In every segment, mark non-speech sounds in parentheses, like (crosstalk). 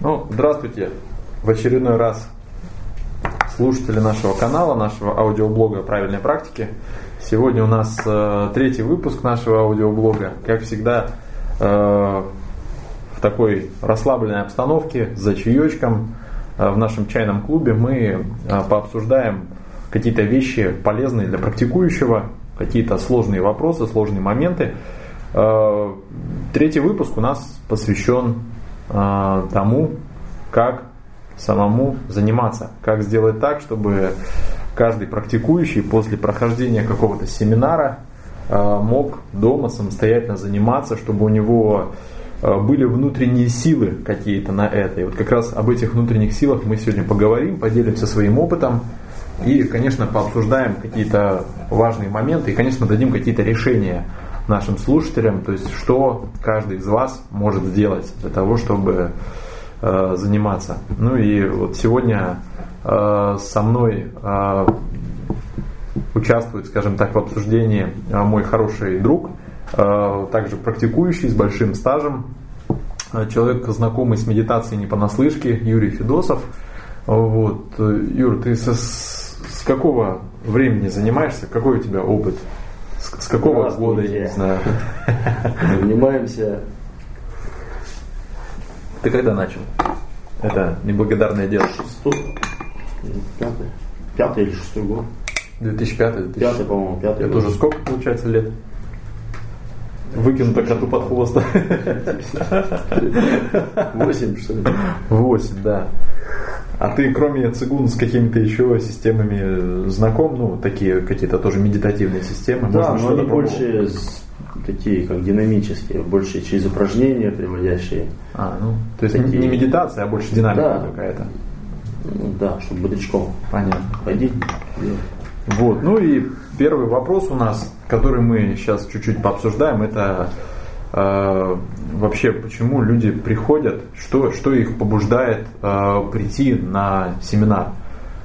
Ну, здравствуйте в очередной раз слушатели нашего канала, нашего аудиоблога «Правильной практики». Сегодня у нас э, третий выпуск нашего аудиоблога. Как всегда, э, в такой расслабленной обстановке, за чаечком, э, в нашем чайном клубе мы э, пообсуждаем какие-то вещи полезные для практикующего, какие-то сложные вопросы, сложные моменты. Э, третий выпуск у нас посвящен э, тому, как самому заниматься, как сделать так, чтобы каждый практикующий после прохождения какого-то семинара э, мог дома самостоятельно заниматься, чтобы у него были внутренние силы какие-то на это. И вот как раз об этих внутренних силах мы сегодня поговорим, поделимся своим опытом и, конечно, пообсуждаем какие-то важные моменты и, конечно, дадим какие-то решения нашим слушателям, то есть что каждый из вас может сделать для того, чтобы э, заниматься. Ну и вот сегодня э, со мной э, участвует, скажем так, в обсуждении э, мой хороший друг, э, также практикующий с большим стажем, э, человек, знакомый с медитацией не понаслышке, Юрий Федосов. Вот. Юр, ты со, с какого времени занимаешься? Какой у тебя опыт? С, с какого года, я не знаю. (laughs) Занимаемся. Ты когда начал? Это неблагодарное дело. Шестой. Пятый. Пятый или шестой год. 2005 2006. Пятый, по-моему, пятый. Это уже сколько получается лет? Выкинуто коту под хвост. (laughs) Восемь, что ли? Восемь, да. А ты, кроме цигун, с какими-то еще системами знаком? Ну, такие какие-то тоже медитативные системы? Да, Можно но они больше такие, как динамические, больше через упражнения приводящие. А, ну, то есть такие... не медитация, а больше динамика да. какая-то. Ну, да, чтобы бодрячком Понятно. ходить. Вот, ну и первый вопрос у нас, который мы сейчас чуть-чуть пообсуждаем, это вообще почему люди приходят, что, что их побуждает э, прийти на семинар.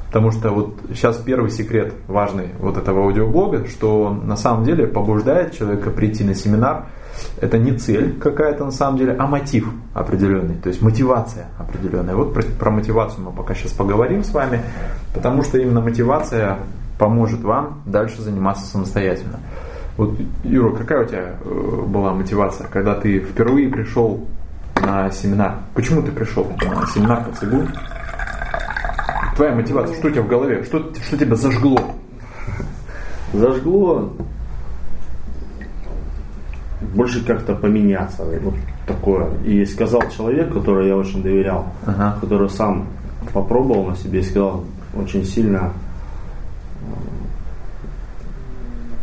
Потому что вот сейчас первый секрет важный вот этого аудиоблога, что на самом деле побуждает человека прийти на семинар, это не цель какая-то на самом деле, а мотив определенный, то есть мотивация определенная. Вот про, про мотивацию мы пока сейчас поговорим с вами, потому что именно мотивация поможет вам дальше заниматься самостоятельно. Вот, Юра, какая у тебя э, была мотивация, когда ты впервые пришел на семинар? Почему ты пришел на семинар по ЦИГУ? Твоя мотивация, что у тебя в голове? Что, что тебя зажгло? Зажгло больше как-то поменяться, вот такое. И сказал человек, который я очень доверял, ага. который сам попробовал на себе и сказал очень сильно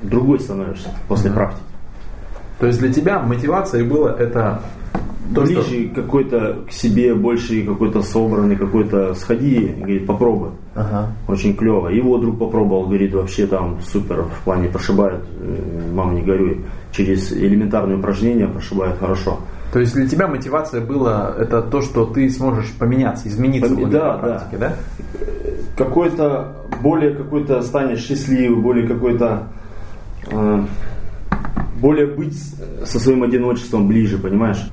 другой становишься после mm-hmm. практики. То есть для тебя мотивацией было это то, ближе что... какой-то к себе, больше какой-то собранный, какой-то сходи, говорит, попробуй. Ага. Очень клево. Его друг попробовал, говорит, вообще там супер, в плане прошибает, э, мама не горюй, через элементарные упражнения прошибает хорошо. То есть для тебя мотивация была это то, что ты сможешь поменяться, измениться в да, практике, да? да? Какой-то более какой-то станешь счастливый, более какой-то Э, более быть со своим одиночеством ближе, понимаешь?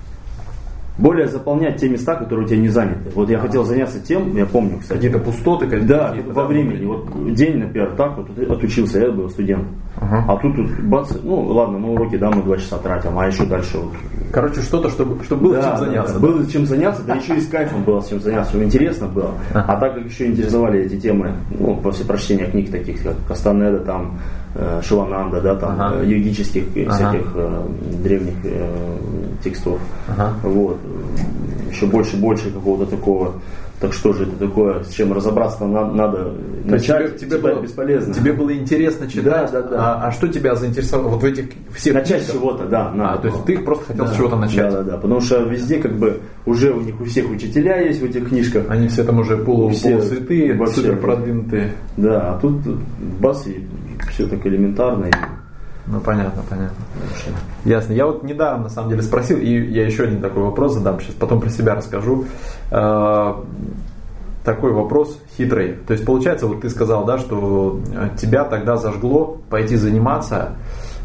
более заполнять те места, которые у тебя не заняты. Вот я а. хотел заняться тем, я помню, кстати. Какие-то пустоты, какие Да, во времени. Вот день, например, так вот отучился, я был студент. Ага. А тут, тут бац, ну ладно, на уроки, да, мы два часа тратим, а еще дальше вот. Короче, что-то, чтобы, чтобы было да, чем заняться. Да, да. Было чем заняться, да еще и с кайфом было чем заняться, чтобы интересно было. А так как еще интересовали эти темы, ну, после прочтения книг таких, как Кастанеда, там, Шивананда, да, там, ага. Э, юридических ага. всяких э, древних э, текстов. Ага. Вот еще больше больше какого-то такого. Так что же это такое, с чем разобраться надо, надо начать, тебе, тебе было бесполезно. Тебе было интересно читать, да, да, да. А, а что тебя заинтересовало вот в этих всех Начать чего-то, да. Надо а, то есть ты просто хотел да, с чего-то начать. Да, да, да, потому что везде как бы уже у них у всех учителя есть в этих книжках. Они все там уже полу, все полусвятые, супер продвинутые. Да, а тут, тут бас и все так элементарно. И ну понятно, понятно. Ясно. Я вот недавно на самом деле спросил, и я еще один такой вопрос задам, сейчас потом про себя расскажу. Э, такой вопрос хитрый. То есть получается, вот ты сказал, да, что тебя тогда зажгло пойти заниматься.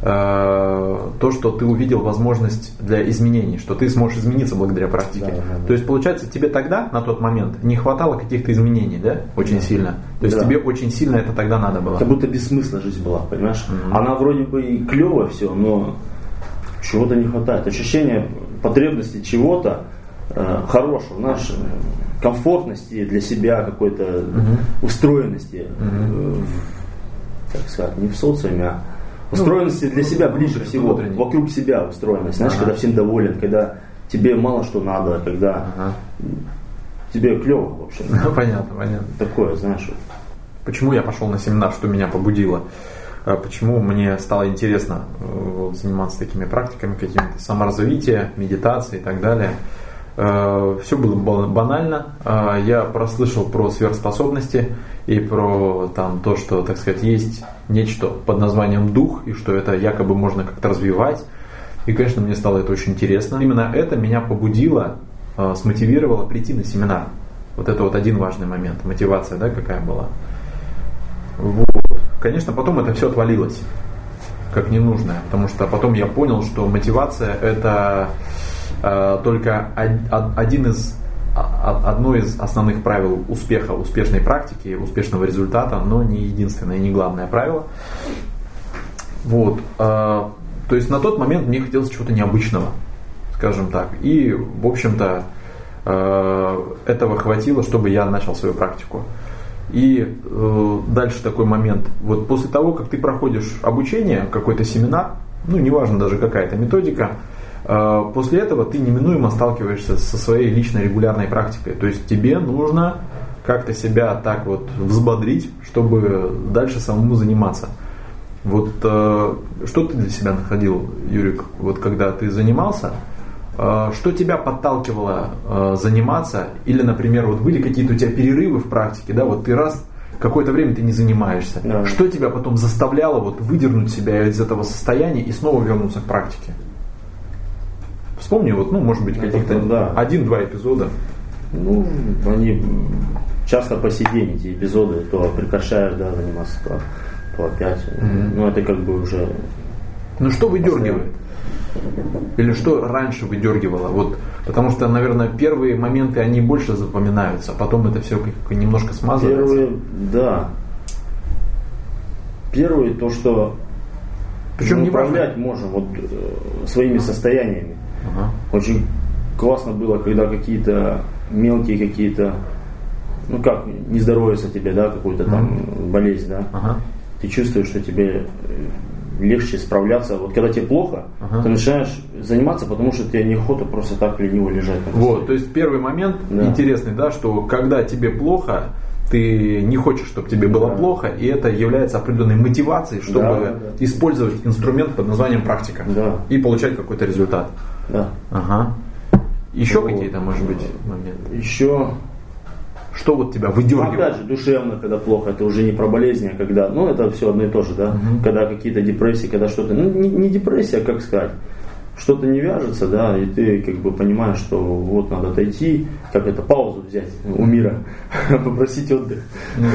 Э, то, что ты увидел возможность для изменений, что ты сможешь измениться благодаря практике. Да, да, да. То есть, получается, тебе тогда, на тот момент, не хватало каких-то изменений, да, очень да. сильно. То есть, да. тебе очень сильно это тогда надо было. Как будто бессмысленная жизнь была, понимаешь? Mm-hmm. Она вроде бы и клево все, но чего-то не хватает. Ощущение потребности чего-то э, хорошего, знаешь, комфортности для себя, какой-то mm-hmm. устроенности. Mm-hmm. Э, как сказать, не в социуме, а ну, для себя ближе всего, внутренний. вокруг себя устроенность. Знаешь, ага. когда всем доволен, когда тебе мало что надо, когда ага. тебе клево, в общем. (laughs) Ну, понятно, понятно. Такое, знаешь. Почему я пошел на семинар, что меня побудило? А почему мне стало интересно э, заниматься такими практиками, какими-то саморазвития, медитацией и так далее. Э, Все было банально. Э, я прослышал про сверхспособности и про там, то, что, так сказать, есть нечто под названием дух, и что это якобы можно как-то развивать. И, конечно, мне стало это очень интересно. Именно это меня побудило, э, смотивировало прийти на семинар. Вот это вот один важный момент, мотивация, да, какая была. Вот. Конечно, потом это все отвалилось как ненужное, потому что потом я понял, что мотивация это только один из одно из основных правил успеха, успешной практики, успешного результата, но не единственное не главное правило. Вот. Э, то есть на тот момент мне хотелось чего-то необычного, скажем так. И, в общем-то, э, этого хватило, чтобы я начал свою практику. И дальше такой момент. Вот после того, как ты проходишь обучение, какой-то семинар, ну, неважно даже какая-то методика, после этого ты неминуемо сталкиваешься со своей личной регулярной практикой. То есть тебе нужно как-то себя так вот взбодрить, чтобы дальше самому заниматься. Вот э, что ты для себя находил, Юрик, вот когда ты занимался, э, что тебя подталкивало э, заниматься, или, например, вот были какие-то у тебя перерывы в практике, да, вот ты раз какое-то время ты не занимаешься, да. что тебя потом заставляло вот выдернуть себя из этого состояния и снова вернуться к практике? Вспомни, вот, ну, может быть, ну, каких-то да. один-два эпизода. Ну, они часто по сей день эти эпизоды, то прекращаешь, да, заниматься, то, то опять. Mm-hmm. Ну, это как бы уже... Ну, что выдергивает? Или что раньше выдергивало? Вот, потому что, наверное, первые моменты, они больше запоминаются, а потом это все немножко смазывается. Первые, да. Первые, то, что причем мы управлять можем вот, э, своими состояниями. Ага. Очень классно было, когда какие-то мелкие какие-то, ну как, не здоровится тебе, да, какую-то там ага. болезнь, да. Ага. Ты чувствуешь, что тебе э, легче справляться. Вот когда тебе плохо, ага. ты начинаешь заниматься, потому что тебе неохота просто так лениво лежать. Вот, то есть первый момент да. интересный, да, что когда тебе плохо, ты не хочешь, чтобы тебе было да. плохо, и это является определенной мотивацией, чтобы да, да. использовать инструмент под названием практика да. и получать какой-то результат. Да. Ага. Еще вот. какие-то, может быть, моменты? Еще что вот тебя выдергивает? Ну, опять же, душевно, когда плохо, это уже не про болезни, а когда, ну, это все одно и то же, да, угу. когда какие-то депрессии, когда что-то, ну, не, не депрессия, как сказать, что-то не вяжется, да, и ты как бы понимаешь, что вот надо отойти, как это, паузу взять у мира, (laughs) попросить отдых. Ну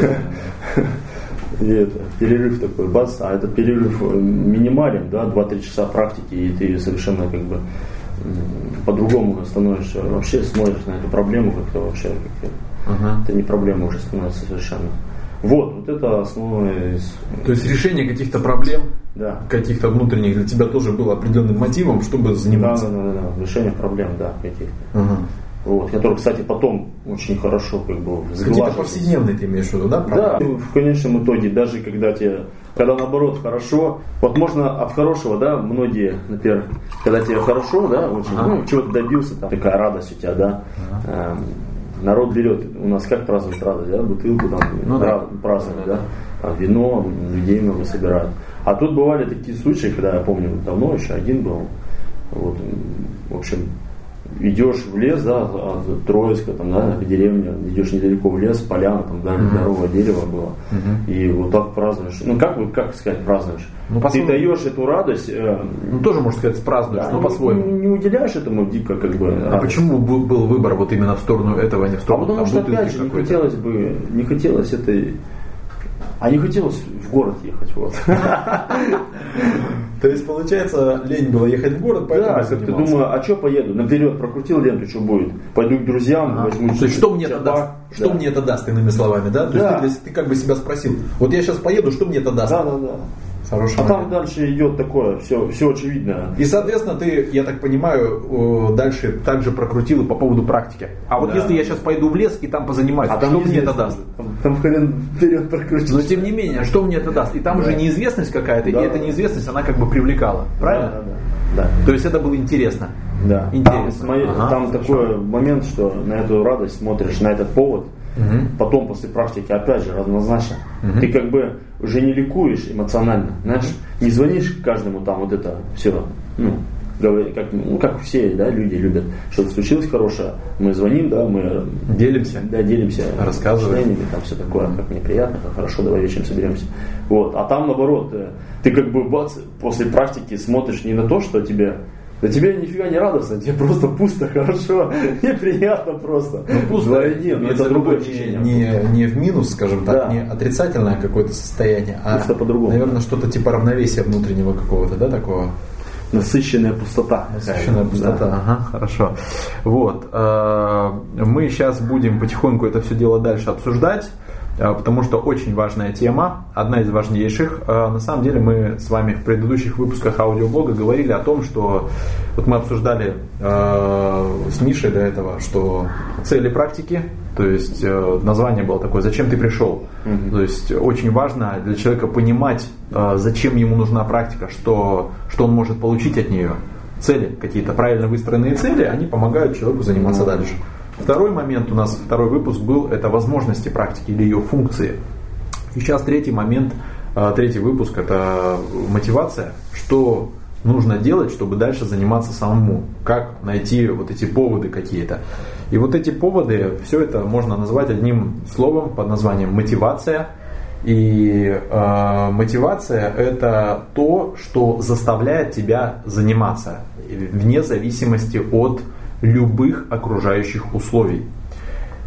(laughs) и это, перерыв такой, бац, а этот перерыв минимален, да, 2-3 часа практики, и ты совершенно как бы по-другому становишься, вообще смотришь на эту проблему как-то вообще, как uh-huh. это не проблема уже становится совершенно. Вот, вот это основное из... То есть решение каких-то проблем, да. каких-то внутренних для тебя тоже было определенным мотивом, чтобы заниматься. Да, да, да, да. решение проблем, да, каких-то. Uh-huh. Вот, который, кстати, потом очень хорошо как бы Какие-то повседневные ты имеешь в виду, да? Да, в конечном итоге, даже когда тебе, когда наоборот хорошо, вот можно от хорошего, да, многие, например, когда тебе хорошо, да, очень, ага. ну, чего-то добился, там, такая радость у тебя, да, ага. э, народ берет, у нас как празднуют радость, да, бутылку там, ну, да. празднуют, да, да, вино, людей много собирают. А тут бывали такие случаи, когда я помню, давно еще один был, вот, в общем, идешь в лес, да, от Троицка, там, да, деревня, идешь недалеко в лес, поляна, там, да, здоровое дерево было. И вот так празднуешь. Ну, как бы, как сказать, празднуешь? Ну, Ты даешь эту радость. Э, ну, тоже, можно сказать, празднуешь, да, но по-своему. Не, не уделяешь этому дико, как бы. А почему был выбор вот именно в сторону этого, а не в сторону А потому что, опять же, не хотелось бы, не хотелось этой а не хотелось в город ехать, вот. (laughs) То есть, получается, лень было ехать в город, поэтому Да, ты думаю, а что поеду? Наперед прокрутил ленту, что будет? Пойду к друзьям, а, возьму То есть, что мне это даст? Что мне это даст, иными словами, да? То есть, ты, ты как бы себя спросил, вот я сейчас поеду, что мне это даст? Да, да, да. Хороший а момент. там дальше идет такое, все, все очевидно. И, соответственно, ты, я так понимаю, дальше также прокрутил по поводу практики. А вот да. если я сейчас пойду в лес и там позанимаюсь, а что мне это даст? Там, там хрен вперед прокрутил. Но тем не менее, что мне это даст? И там да. уже неизвестность какая-то, да. и эта неизвестность, она как бы привлекала. Правильно? Да, да, да. То есть это было интересно. Да. Интересно. Там, ага, там такой момент, что на эту радость смотришь, на этот повод – Угу. Потом после практики опять же равнозначно. Угу. Ты как бы уже не ликуешь эмоционально, знаешь, не звонишь каждому там вот это все, ну, как, ну, как все да, люди любят, что-то случилось хорошее, мы звоним, да, мы делимся, да, делимся рассказываем, там все такое, как неприятно, как хорошо, давай вечером соберемся. Вот. А там наоборот, э, ты как бы бац, после практики смотришь не на то, что тебе да тебе нифига не радостно, тебе просто пусто, хорошо, (laughs) неприятно просто. Ну, пусто, Вдвойне, но это другое не, не, не в минус, скажем так, да. не отрицательное какое-то состояние, а, по-другому. наверное, что-то типа равновесия внутреннего какого-то, да, такого? Насыщенная пустота. Насыщенная пустота, да. ага, хорошо. Вот, э, мы сейчас будем потихоньку это все дело дальше обсуждать. А, потому что очень важная тема, одна из важнейших. А, на самом деле мы с вами в предыдущих выпусках аудиоблога говорили о том, что вот мы обсуждали э, с Мишей до этого, что цели практики, то есть название было такое «Зачем ты пришел?». То есть очень важно для человека понимать, зачем ему нужна практика, что, что он может получить от нее. Цели, какие-то правильно выстроенные цели, они помогают человеку заниматься дальше. Второй момент у нас, второй выпуск был, это возможности практики или ее функции. И сейчас третий момент, а, третий выпуск, это мотивация, что нужно делать, чтобы дальше заниматься самому, как найти вот эти поводы какие-то. И вот эти поводы, все это можно назвать одним словом под названием мотивация. И э, мотивация это то, что заставляет тебя заниматься вне зависимости от любых окружающих условий.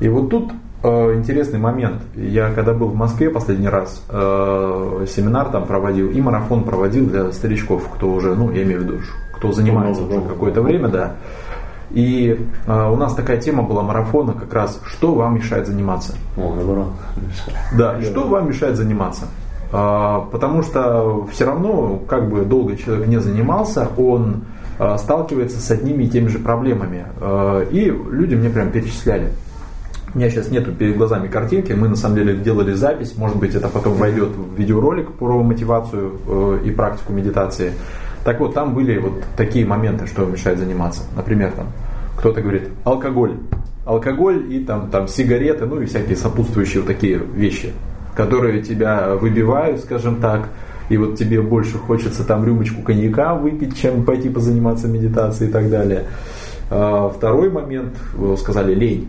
И вот тут э, интересный момент. Я когда был в Москве последний раз, э, семинар там проводил и марафон проводил для старичков, кто уже, ну, я имею в виду, кто занимается уже какое-то время, да. И э, у нас такая тема была марафона как раз, что вам мешает заниматься. О, наоборот. Да, что вам мешает заниматься. Э, потому что все равно, как бы долго человек не занимался, он сталкивается с одними и теми же проблемами. Э, и люди мне прям перечисляли. У меня сейчас нету перед глазами картинки, мы на самом деле делали запись, может быть это потом войдет в видеоролик про мотивацию э, и практику медитации. Так вот, там были вот такие моменты, что мешает заниматься. Например, там кто-то говорит алкоголь, алкоголь и там, там сигареты, ну и всякие сопутствующие вот такие вещи, которые тебя выбивают, скажем так, и вот тебе больше хочется там рюмочку коньяка выпить, чем пойти позаниматься медитацией и так далее. А, второй момент, вы сказали, лень.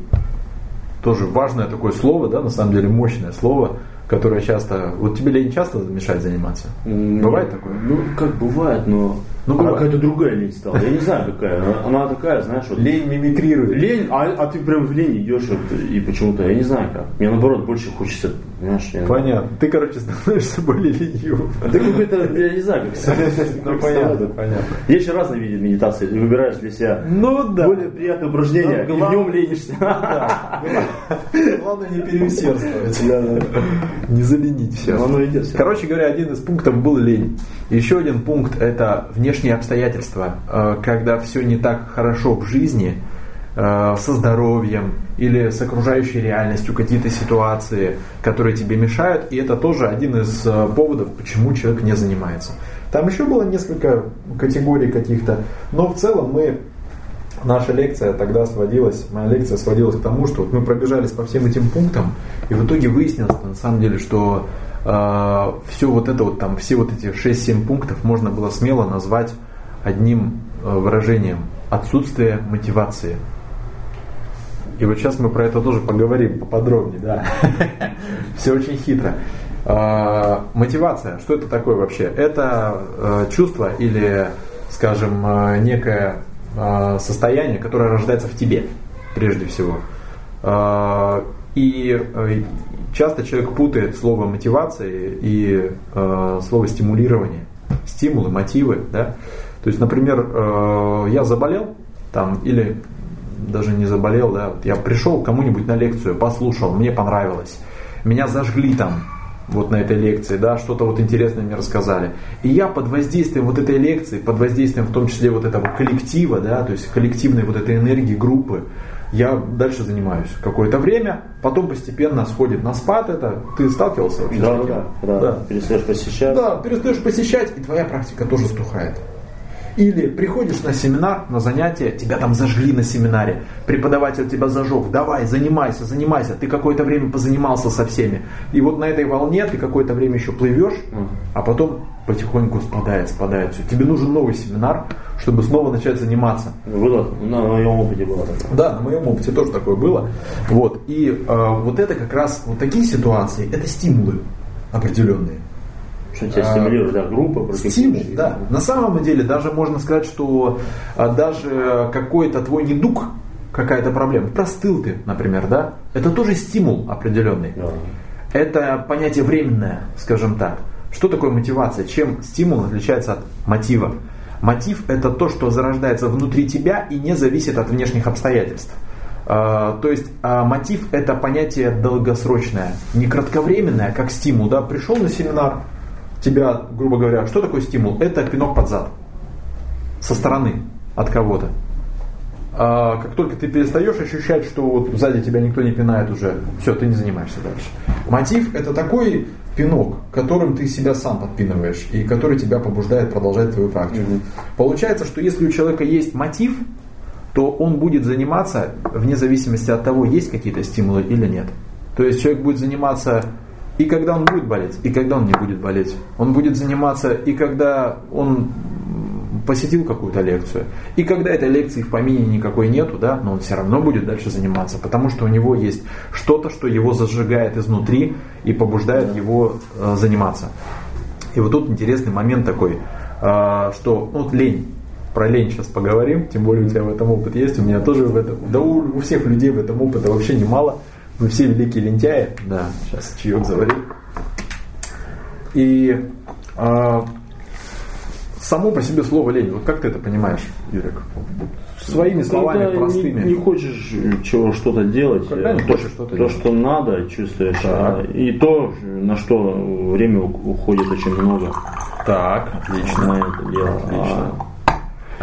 Тоже важное такое слово, да, на самом деле мощное слово, которое часто... Вот тебе лень часто мешает заниматься? Бывает такое? Ну, как бывает, но ну, она какая-то другая лень стала. Я не знаю, какая. Она, она такая, знаешь, вот. Лень мимикрирует. Лень, а, а ты прям в лень идешь вот, и почему-то, я не знаю как. Мне наоборот больше хочется, знаешь, я Понятно. Ты, короче, становишься более ленивым. Ты какой-то, я не знаю, как Ну, понятно, понятно. Есть же разные виды медитации. Ты выбираешь для себя ну, да. более приятное упражнение, ну, и в нем ленишься. (laughs) Главное не переусердствовать. Не заленить все. Короче говоря, один из пунктов был лень. Еще один пункт это внешние обстоятельства, э, когда все не так хорошо в жизни, со здоровьем или с окружающей реальностью, какие-то ситуации, которые тебе мешают, и это тоже один из э, поводов, почему человек не занимается. Там еще было несколько категорий каких-то, но в целом мы наша лекция тогда сводилась, моя лекция сводилась к тому, что вот мы пробежались по всем этим пунктам, и в итоге выяснилось на самом деле, что э, все вот это вот там, все вот эти 6-7 пунктов можно было смело назвать одним э, выражением отсутствие мотивации. И вот сейчас мы про это тоже поговорим поподробнее, да. (laughs) Все очень хитро. Э, мотивация, что это такое вообще? Это э, чувство или, скажем, э, некое э, состояние, которое рождается в тебе, прежде всего. Э, и часто человек путает слово мотивация и слово стимулирование. стимулы, мотивы, да. То есть, например, я заболел, там, или даже не заболел, да, вот я пришел кому-нибудь на лекцию, послушал, мне понравилось, меня зажгли там, вот на этой лекции, да, что-то вот интересное мне рассказали. И я под воздействием вот этой лекции, под воздействием в том числе вот этого коллектива, да, то есть коллективной вот этой энергии группы, я дальше занимаюсь какое-то время, потом постепенно сходит на спад это. Ты сталкивался вообще да, с таким? Да, да, да. Перестаешь посещать. Да, перестаешь посещать, и твоя практика тоже стухает. Или приходишь на семинар, на занятие, тебя там зажгли на семинаре, преподаватель тебя зажег, давай, занимайся, занимайся, ты какое-то время позанимался со всеми. И вот на этой волне ты какое-то время еще плывешь, а потом потихоньку спадает, спадает все. Тебе нужен новый семинар, чтобы снова начать заниматься. Было, на моем опыте было такое. Да, на моем опыте тоже такое было. Вот. И э, вот это как раз, вот такие ситуации, это стимулы определенные. Что тебя стимулирует, да, группа, Стимул, да. На самом деле, даже можно сказать, что а, даже какой-то твой недуг, какая-то проблема, простыл ты, например, да, это тоже стимул определенный. Да. Это понятие временное, скажем так. Что такое мотивация? Чем стимул отличается от мотива? Мотив – это то, что зарождается внутри тебя и не зависит от внешних обстоятельств. Uh, то есть uh, мотив это понятие долгосрочное, не кратковременное, как стимул. Да? Пришел на семинар, тебя, грубо говоря, что такое стимул? Это пинок под зад со стороны от кого-то. А как только ты перестаешь ощущать, что вот сзади тебя никто не пинает уже, все, ты не занимаешься дальше. Мотив это такой пинок, которым ты себя сам подпинываешь и который тебя побуждает продолжать твою практику. Mm-hmm. Получается, что если у человека есть мотив, то он будет заниматься вне зависимости от того, есть какие-то стимулы или нет. То есть человек будет заниматься и когда он будет болеть, и когда он не будет болеть. Он будет заниматься и когда он посетил какую-то лекцию, и когда этой лекции в помине никакой нету, да, но он все равно будет дальше заниматься, потому что у него есть что-то, что его зажигает изнутри и побуждает его э, заниматься. И вот тут интересный момент такой, э, что ну, вот лень, про лень сейчас поговорим, тем более у тебя в этом опыт есть, у меня тоже в этом, да у, у всех людей в этом опыта вообще немало. Мы все великие лентяи. Да, сейчас чаек заварил. И а, само по себе слово лень, вот как ты это понимаешь, Юрик? Своими словами, Когда простыми. Не, не хочешь чего что-то делать, Когда не то, хочешь что-то то делать. что надо, чувствуешь, а, и то, на что время уходит очень много. Так, отлично. На это дело. Отлично. А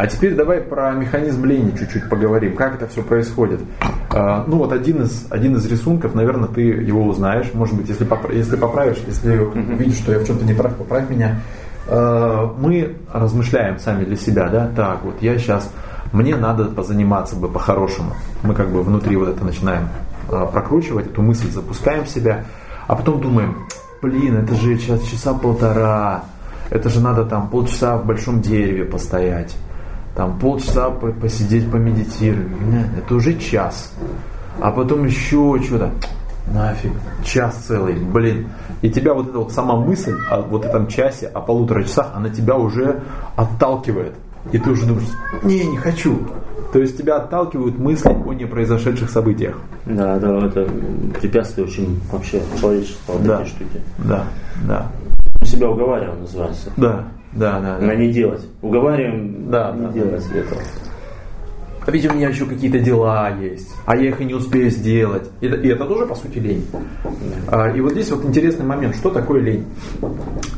теперь давай про механизм лени чуть-чуть поговорим, как это все происходит. А, ну вот один из, один из рисунков, наверное, ты его узнаешь, может быть, если, попра- если поправишь, если видишь, что я в чем-то не прав, поправь меня. А, мы размышляем сами для себя, да, так, вот я сейчас, мне надо позаниматься бы по-хорошему. Мы как бы внутри вот это начинаем а, прокручивать, эту мысль запускаем в себя, а потом думаем, блин, это же сейчас часа полтора, это же надо там полчаса в большом дереве постоять там полчаса посидеть, помедитировать. Это уже час. А потом еще что-то. Нафиг, час целый, блин. И тебя вот эта вот сама мысль о вот этом часе, о полутора часах, она тебя уже отталкивает. И ты уже думаешь, не, не хочу. То есть тебя отталкивают мысли о непроизошедших событиях. Да, да, это препятствие очень вообще человечества, вот да, штуки. Да, да. Себя уговариваем, называется. Да, да, да. На не делать. Уговариваем да, не да, делать да. этого. А ведь у меня еще какие-то дела есть, а я их и не успею сделать. И, и это тоже, по сути, лень. А, и вот здесь вот интересный момент, что такое лень?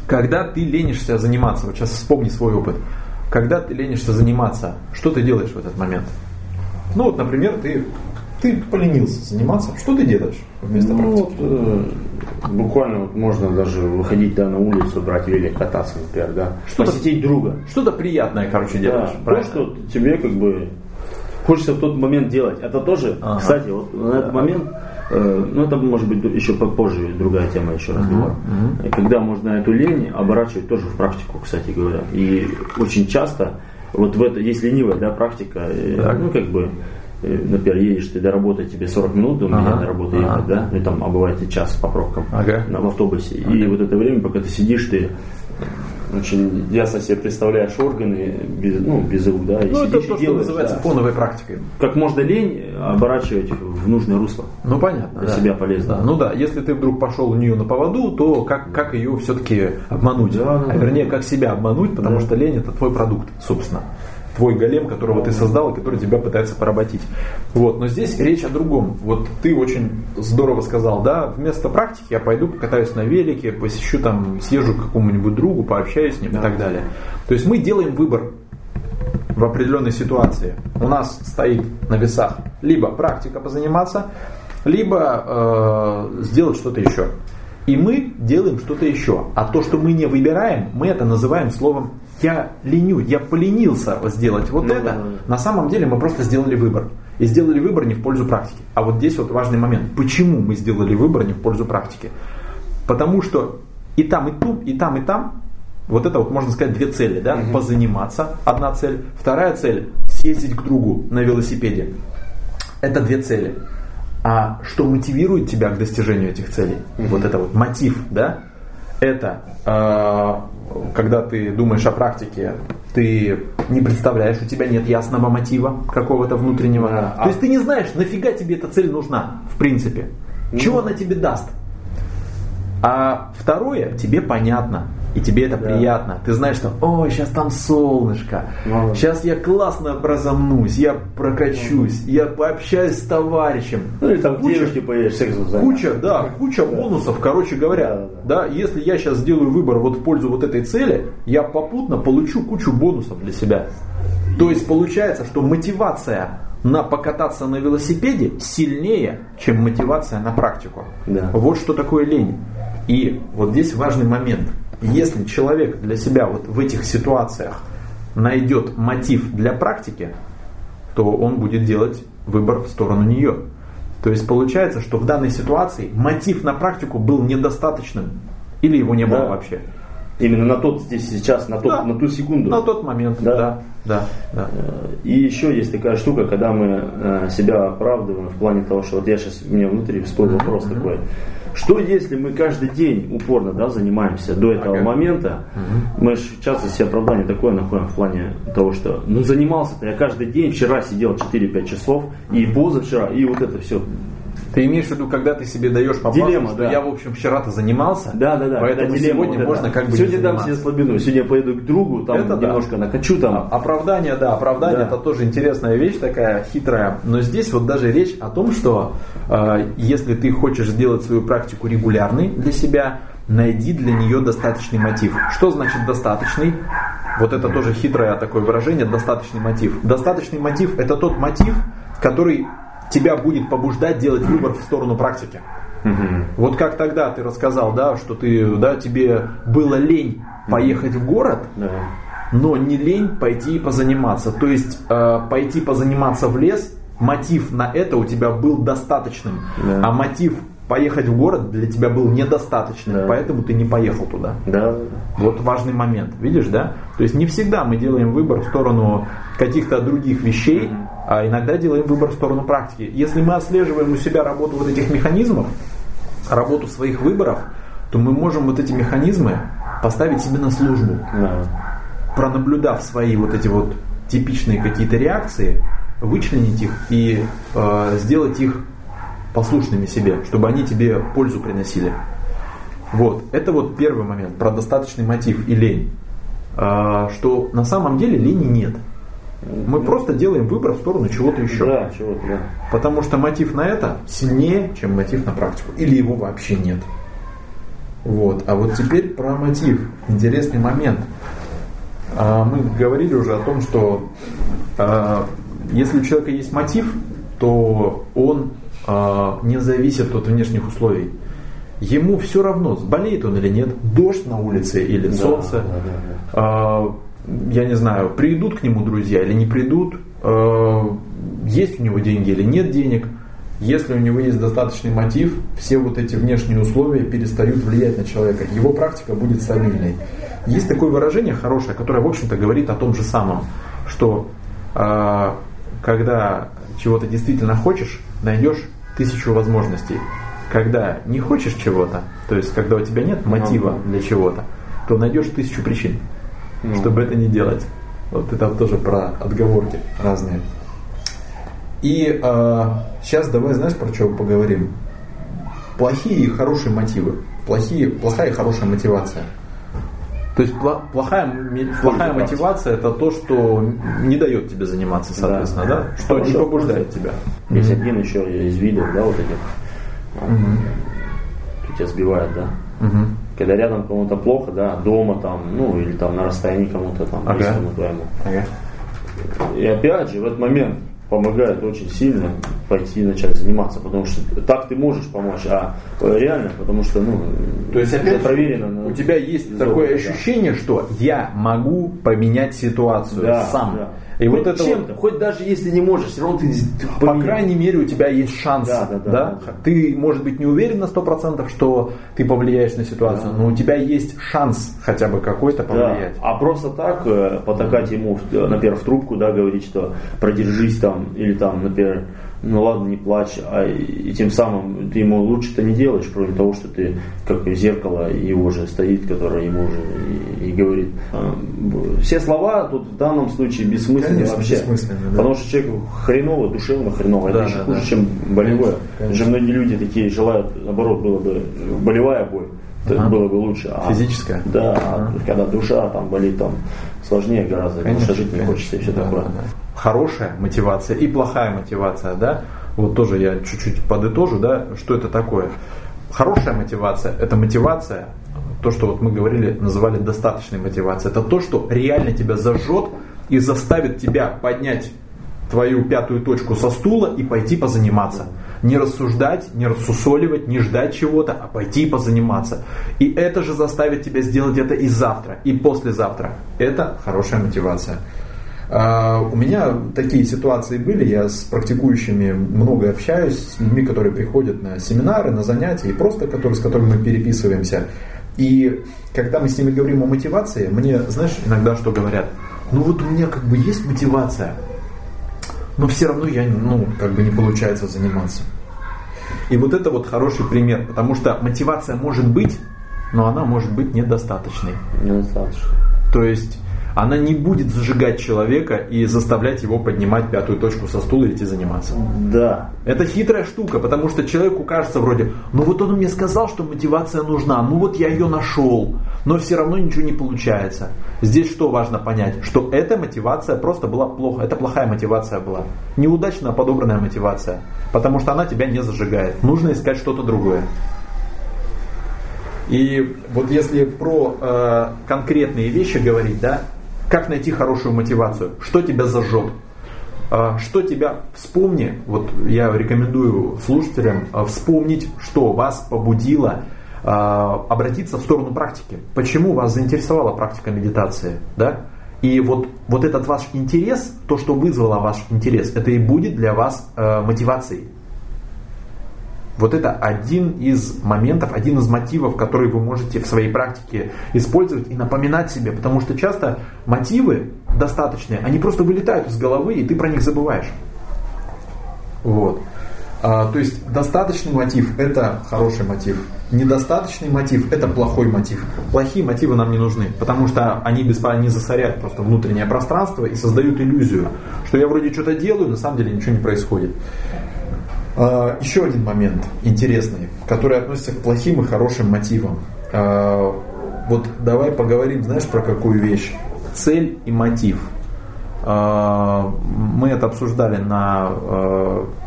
Когда ты ленишься заниматься, вот сейчас вспомни свой опыт, когда ты ленишься заниматься, что ты делаешь в этот момент? Ну вот, например, ты, ты поленился заниматься, что ты делаешь вместо ну, практики? Вот, э, буквально вот можно даже выходить да, на улицу, брать велик, кататься, например, да. Что-то, Посетить друга. Что-то приятное, короче, делаешь. Да, то, что тебе как бы хочется в тот момент делать. Это тоже, Ага. кстати, вот на этот момент, э, ну это может быть еще попозже другая тема еще разговор. Когда можно эту лень оборачивать тоже в практику, кстати говоря. И очень часто вот в это есть ленивая да, практика, э, Так. ну как бы например, едешь ты до работы, тебе 40 минут до меня Ага. до работы Ага. ехать, да, ну и там, а бывает и час по пробкам Ага. на, в автобусе. И вот это время, пока ты сидишь, ты очень ясно себе представляешь органы без, ну, без рук, да. И ну, это то, что делаешь, называется да, фоновой практикой. Как можно лень оборачивать в нужное русло. Ну, понятно. Для да. себя полезно. Да. Ну да, если ты вдруг пошел у нее на поводу, то как, как ее все-таки обмануть? Да, да, а вернее, как себя обмануть, потому да. что лень это твой продукт, собственно твой голем, которого ты создал и который тебя пытается поработить. Вот. Но здесь речь о другом. Вот ты очень здорово сказал, да, вместо практики я пойду покатаюсь на велике, посещу там, съезжу к какому-нибудь другу, пообщаюсь с ним да. и так далее. То есть мы делаем выбор в определенной ситуации. У нас стоит на весах либо практика позаниматься, либо э, сделать что-то еще. И мы делаем что-то еще. А то, что мы не выбираем, мы это называем словом я леню, я поленился сделать вот ну, это. Да, да. На самом деле мы просто сделали выбор. И сделали выбор не в пользу практики. А вот здесь вот важный момент. Почему мы сделали выбор не в пользу практики? Потому что и там, и тут, и там, и там, вот это вот можно сказать две цели, да? Угу. Позаниматься, одна цель. Вторая цель, съездить к другу на велосипеде. Это две цели. А что мотивирует тебя к достижению этих целей? Угу. Вот это вот мотив, да? Это э, когда ты думаешь о практике, ты не представляешь, у тебя нет ясного мотива какого-то внутреннего. Да, То а... есть ты не знаешь, нафига тебе эта цель нужна, в принципе. Ну... Чего она тебе даст? А второе, тебе понятно. И тебе это да. приятно. Ты знаешь, что, ой, сейчас там солнышко, ну, сейчас я классно разомнусь, я прокачусь, ну, я пообщаюсь с товарищем. Ну или там куча, девушки поедешь, сексом Куча, да, куча да. бонусов, короче говоря. Да, да, да, если я сейчас сделаю выбор вот в пользу вот этой цели, я попутно получу кучу бонусов для себя. То есть получается, что мотивация на покататься на велосипеде сильнее, чем мотивация на практику. Да. Вот что такое лень. И вот здесь важный момент – если человек для себя вот в этих ситуациях найдет мотив для практики, то он будет делать выбор в сторону нее. То есть получается, что в данной ситуации мотив на практику был недостаточным или его не было да. вообще. Именно на тот здесь сейчас, на, тот, да. на ту секунду. На тот момент, да. да. Да, да. И еще есть такая штука, когда мы э, себя оправдываем в плане того, что вот я сейчас, у меня внутри всплыл вопрос mm-hmm. такой. Что если мы каждый день упорно да, занимаемся до этого okay. момента, угу. мы же часто себе оправдание такое находим в плане того, что ну занимался-то я каждый день, вчера сидел 4-5 часов, и позавчера, и вот это все ты имеешь в виду, когда ты себе даешь по Дилемма, что да. я, в общем, вчера-то занимался, да, да, да, поэтому дилемма, сегодня вот можно как бы Сегодня дам себе слабину, сегодня я поеду к другу, там это немножко да. накачу там. А, оправдание, да, оправдание да. это тоже интересная вещь такая, хитрая. Но здесь вот даже речь о том, что э, если ты хочешь сделать свою практику регулярной для себя, найди для нее достаточный мотив. Что значит достаточный? Вот это тоже хитрое такое выражение, достаточный мотив. Достаточный мотив это тот мотив, который тебя будет побуждать делать выбор в сторону практики. Угу. Вот как тогда ты рассказал, да, что ты, да, тебе было лень поехать в город, да. но не лень пойти и позаниматься. То есть э, пойти позаниматься в лес, мотив на это у тебя был достаточным, да. а мотив поехать в город для тебя был недостаточным, да. поэтому ты не поехал туда. Да. Вот важный момент, видишь, да? То есть не всегда мы делаем выбор в сторону каких-то других вещей, а иногда делаем выбор в сторону практики. Если мы отслеживаем у себя работу вот этих механизмов, работу своих выборов, то мы можем вот эти механизмы поставить себе на службу. Да. Пронаблюдав свои вот эти вот типичные какие-то реакции, вычленить их и э, сделать их послушными себе, чтобы они тебе пользу приносили. Вот, это вот первый момент про достаточный мотив и лень. А, что на самом деле лени нет. Мы просто делаем выбор в сторону чего-то еще. Да, чего-то, да. Потому что мотив на это сильнее, чем мотив на практику. Или его вообще нет. Вот. А вот теперь про мотив. Интересный момент. А, мы говорили уже о том, что а, если у человека есть мотив, то он а, не зависит от внешних условий. Ему все равно, болеет он или нет, дождь на улице или да, солнце. Да, да, да. Я не знаю, придут к нему друзья или не придут, а, есть у него деньги или нет денег. Если у него есть достаточный мотив, все вот эти внешние условия перестают влиять на человека. Его практика будет стабильной. Есть такое выражение хорошее, которое, в общем-то, говорит о том же самом, что э, когда чего-то действительно хочешь, найдешь тысячу возможностей. Когда не хочешь чего-то, то есть когда у тебя нет мотива для чего-то, то найдешь тысячу причин, ну. чтобы это не делать. Вот это тоже про отговорки разные. И э, сейчас давай, знаешь, про что поговорим? Плохие и хорошие мотивы. Плохие, плохая и хорошая мотивация. То есть плохая, плохая мотивация это то, что не дает тебе заниматься, соответственно, да? да? Что Хорошо. не побуждает тебя. Есть mm-hmm. один еще из видов, да, вот этих. Mm-hmm. Тебя сбивает, да. Mm-hmm. Когда рядом кому-то плохо, да, дома там, ну или там на расстоянии кому-то там, ага. близкому твоему. Ага. И опять же, в этот момент помогает очень сильно пойти начать заниматься, потому что так ты можешь помочь, а реально, потому что, ну, то есть опять проверено. У тебя есть такое ощущение, да. что я могу поменять ситуацию да, сам. Да. И хоть вот это чем-то, вот, хоть даже если не можешь, все равно ты По крайней мере, у тебя есть шанс. Да, да, да, да? да. Ты, может быть, не уверен на сто процентов, что ты повлияешь на ситуацию, да. но у тебя есть шанс хотя бы какой-то повлиять. Да. А просто так э, потакать ему, например, в трубку, да, говорить, что продержись там, или там, например, ну ладно, не плачь, а и, тем самым ты ему лучше-то не делаешь, кроме того, что ты как зеркало его же стоит, которое ему уже и, и говорит. А, все слова тут в данном случае бессмысленны Конечно, вообще. Бессмысленно, да. Потому что человек хреново, душевно хреново. Да, Это еще да, хуже, да. чем болевое. Конечно. Же многие люди такие желают, наоборот, было бы болевая боль. Ага. было бы лучше. А, Физическая? Да, ага. когда душа там болит, там сложнее гораздо, конечно, потому что жить не хочется и все да, такое. Да, да хорошая мотивация и плохая мотивация, да, вот тоже я чуть-чуть подытожу, да, что это такое. Хорошая мотивация – это мотивация, то, что вот мы говорили, называли достаточной мотивацией. Это то, что реально тебя зажжет и заставит тебя поднять твою пятую точку со стула и пойти позаниматься. Не рассуждать, не рассусоливать, не ждать чего-то, а пойти и позаниматься. И это же заставит тебя сделать это и завтра, и послезавтра. Это хорошая мотивация. А, у меня такие ситуации были, я с практикующими много общаюсь, с людьми, которые приходят на семинары, на занятия, и просто которые, с которыми мы переписываемся. И когда мы с ними говорим о мотивации, мне, знаешь, иногда что говорят? Ну вот у меня как бы есть мотивация, но все равно я, ну, как бы не получается заниматься. И вот это вот хороший пример, потому что мотивация может быть, но она может быть недостаточной. Недостаточной. То есть она не будет зажигать человека и заставлять его поднимать пятую точку со стула и идти заниматься. Да. Это хитрая штука, потому что человеку кажется вроде, ну вот он мне сказал, что мотивация нужна, ну вот я ее нашел, но все равно ничего не получается. Здесь что важно понять? Что эта мотивация просто была плохо, это плохая мотивация была. Неудачно подобранная мотивация, потому что она тебя не зажигает. Нужно искать что-то другое. И вот если про э, конкретные вещи говорить, да, как найти хорошую мотивацию? Что тебя зажжет? А, что тебя, вспомни, вот я рекомендую слушателям а, вспомнить, что вас побудило а, обратиться в сторону практики. Почему вас заинтересовала практика медитации? Да? И вот, вот этот ваш интерес, то, что вызвало ваш интерес, это и будет для вас мотивацией. Вот это один из моментов, один из мотивов, которые вы можете в своей практике использовать и напоминать себе, потому что часто мотивы достаточные, они просто вылетают из головы, и ты про них забываешь. Вот. А, то есть достаточный мотив – это хороший мотив. Недостаточный мотив – это плохой мотив. Плохие мотивы нам не нужны, потому что они, без, они засоряют просто внутреннее пространство и создают иллюзию, что я вроде что-то делаю, на самом деле ничего не происходит. А, еще один момент интересный, который относится к плохим и хорошим мотивам. А, вот давай поговорим, знаешь, про какую вещь? Цель и мотив. А, мы это обсуждали на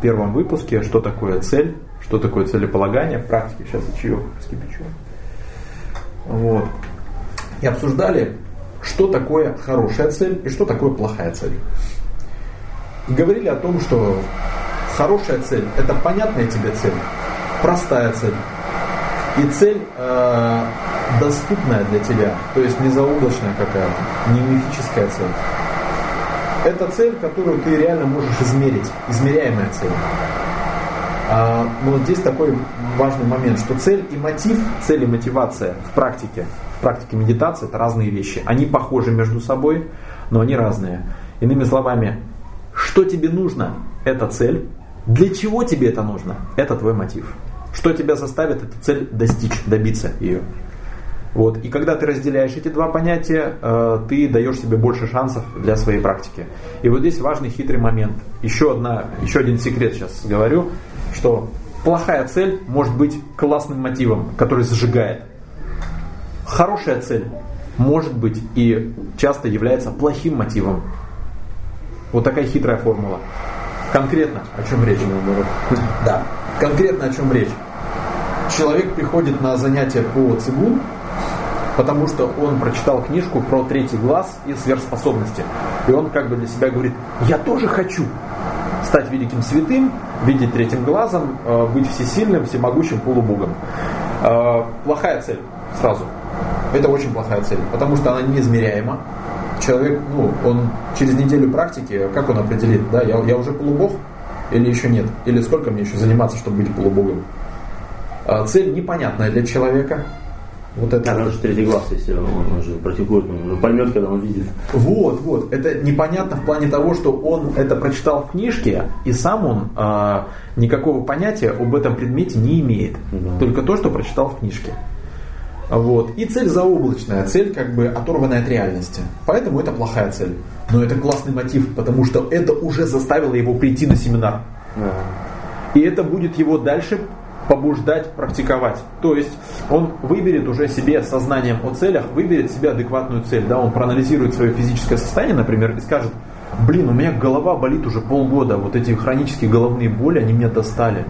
первом выпуске, что такое цель, что такое целеполагание в практике. Сейчас я чаек вскипячу. Вот. И обсуждали, что такое хорошая цель и что такое плохая цель. И говорили о том, что Хорошая цель – это понятная тебе цель, простая цель. И цель э, доступная для тебя, то есть не заоблачная какая-то, не мифическая цель. Это цель, которую ты реально можешь измерить, измеряемая цель. А, но здесь такой важный момент, что цель и мотив, цель и мотивация в практике, в практике медитации это разные вещи. Они похожи между собой, но они разные. Иными словами, что тебе нужно, это цель, для чего тебе это нужно? Это твой мотив. Что тебя заставит эту цель достичь, добиться ее? Вот. И когда ты разделяешь эти два понятия, э, ты даешь себе больше шансов для своей практики. И вот здесь важный хитрый момент. Еще, одна, еще один секрет сейчас говорю, что плохая цель может быть классным мотивом, который зажигает. Хорошая цель может быть и часто является плохим мотивом. Вот такая хитрая формула. Конкретно о чем речь? Да, конкретно о чем речь. Человек приходит на занятие по цигун, потому что он прочитал книжку про третий глаз и сверхспособности. И он как бы для себя говорит, я тоже хочу стать великим святым, видеть третьим глазом, э, быть всесильным, всемогущим полубогом. Э, плохая цель сразу. Это очень плохая цель, потому что она неизмеряема. Человек, ну, он через неделю практики, как он определит, да, я, я уже полубог или еще нет? Или сколько мне еще заниматься, чтобы быть полубогом? Э, цель непонятная для человека, вот это. А, же третий глаз, если он, он же практикует, он поймет, когда он видит. Вот, вот. Это непонятно в плане того, что он это прочитал в книжке, и сам он э, никакого понятия об этом предмете не имеет. Да. Только то, что прочитал в книжке. Вот. И цель заоблачная, цель как бы оторванная от реальности. Поэтому это плохая цель. Но это классный мотив, потому что это уже заставило его прийти на семинар. Да. И это будет его дальше побуждать практиковать. То есть он выберет уже себе сознанием о целях, выберет себе адекватную цель. Да? Он проанализирует свое физическое состояние, например, и скажет, блин, у меня голова болит уже полгода, вот эти хронические головные боли, они меня достали.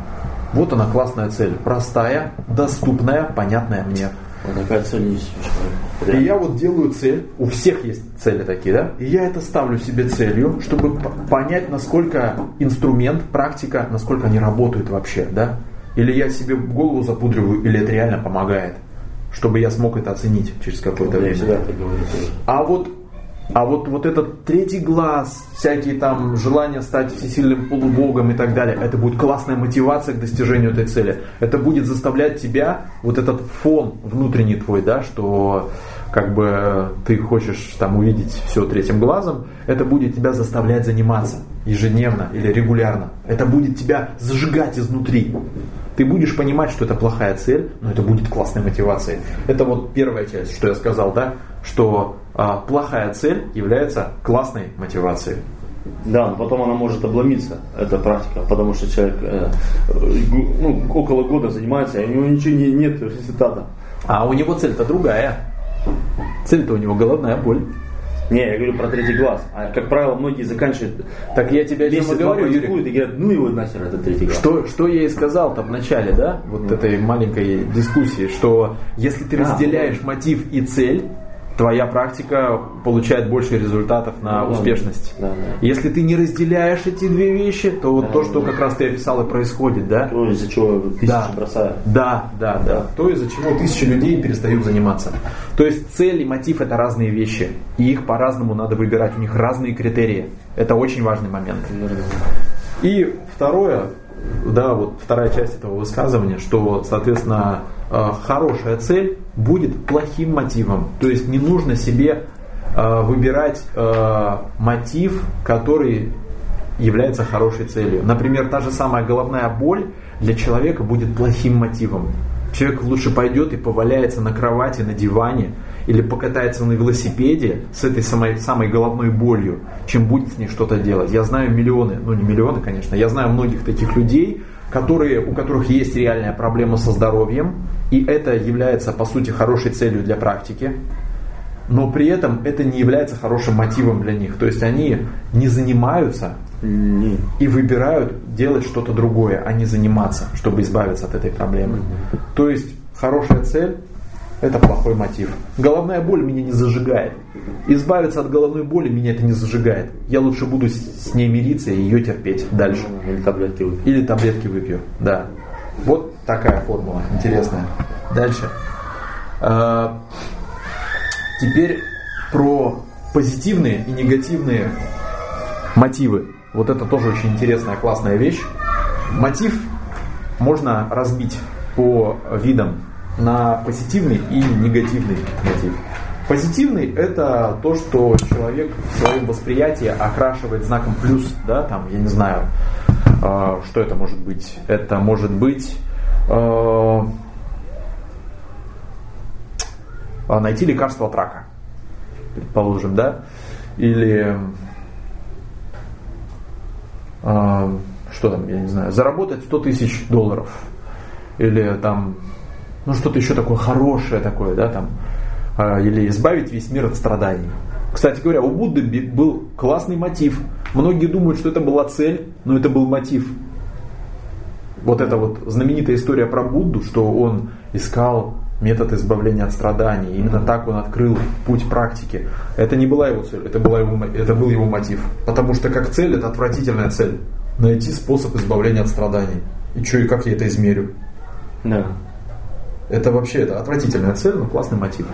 Вот она классная цель, простая, доступная, понятная мне. Вот такая цель есть у И я вот делаю цель, у всех есть цели такие, да? И я это ставлю себе целью, чтобы понять, насколько инструмент, практика, насколько они работают вообще, да? Или я себе голову запудриваю, или это реально помогает, чтобы я смог это оценить через какое-то время. А вот а вот, вот этот третий глаз, всякие там желания стать всесильным полубогом и так далее, это будет классная мотивация к достижению этой цели. Это будет заставлять тебя, вот этот фон внутренний твой, да, что как бы ты хочешь там увидеть все третьим глазом, это будет тебя заставлять заниматься ежедневно или регулярно. Это будет тебя зажигать изнутри. Ты будешь понимать, что это плохая цель, но это будет классной мотивацией. Это вот первая часть, что я сказал, да, что а, плохая цель является классной мотивацией. Да, но потом она может обломиться, эта практика, потому что человек э, ну, около года занимается, и у него ничего не, нет результата. А у него цель-то другая. Цель-то у него головная боль. Не, я говорю про третий глаз. А как правило, многие заканчивают. Так я тебе о чем говорю, Юрий. И говорят, ну его нахер этот третий глаз. Что, что я и сказал-то в начале, да, вот mm. этой маленькой дискуссии, что если ты разделяешь а, мотив и цель, твоя практика получает больше результатов на ну, успешность. Да, да. Если ты не разделяешь эти две вещи, то вот да, то, что да. как раз ты описал и происходит, да? То, из-за чего тысячи да. бросают. Да, да, да, да. То, из-за чего тысячи людей перестают заниматься. То есть цель и мотив это разные вещи. И их по-разному надо выбирать. У них разные критерии. Это очень важный момент. И второе, да, вот вторая часть этого высказывания, что, соответственно, э, хорошая цель будет плохим мотивом. То есть не нужно себе э, выбирать э, мотив, который является хорошей целью. Например, та же самая головная боль для человека будет плохим мотивом. Человек лучше пойдет и поваляется на кровати, на диване или покатается на велосипеде с этой самой, самой головной болью, чем будет с ней что-то делать. Я знаю миллионы, ну не миллионы, конечно, я знаю многих таких людей, которые, у которых есть реальная проблема со здоровьем, и это является, по сути, хорошей целью для практики, но при этом это не является хорошим мотивом для них. То есть они не занимаются не. и выбирают делать что-то другое, а не заниматься, чтобы избавиться от этой проблемы. То есть хорошая цель это плохой мотив. Головная боль меня не зажигает. Избавиться от головной боли меня это не зажигает. Я лучше буду с ней мириться и ее терпеть дальше. Или таблетки выпью. Или таблетки выпью, да. Вот такая формула интересная. Дальше. А, теперь про позитивные и негативные мотивы. Вот это тоже очень интересная, классная вещь. Мотив можно разбить по видам на позитивный и негативный мотив. Позитивный – это то, что человек в своем восприятии окрашивает знаком плюс, да, там, я не знаю, э, что это может быть. Это может быть э, найти лекарство от рака, предположим, да, или а, что там, я не знаю, заработать 100 тысяч долларов, или там, ну что-то еще такое хорошее такое, да, там, а, или избавить весь мир от страданий. Кстати говоря, у Будды был классный мотив. Многие думают, что это была цель, но это был мотив. Вот эта вот знаменитая история про Будду, что он искал метод избавления от страданий. Именно так он открыл путь практики. Это не была его цель, это, была его, это был его мотив. Потому что как цель это отвратительная цель. Найти способ избавления от страданий. И что, и как я это измерю? Да. Это вообще это отвратительная цель, но классный мотив.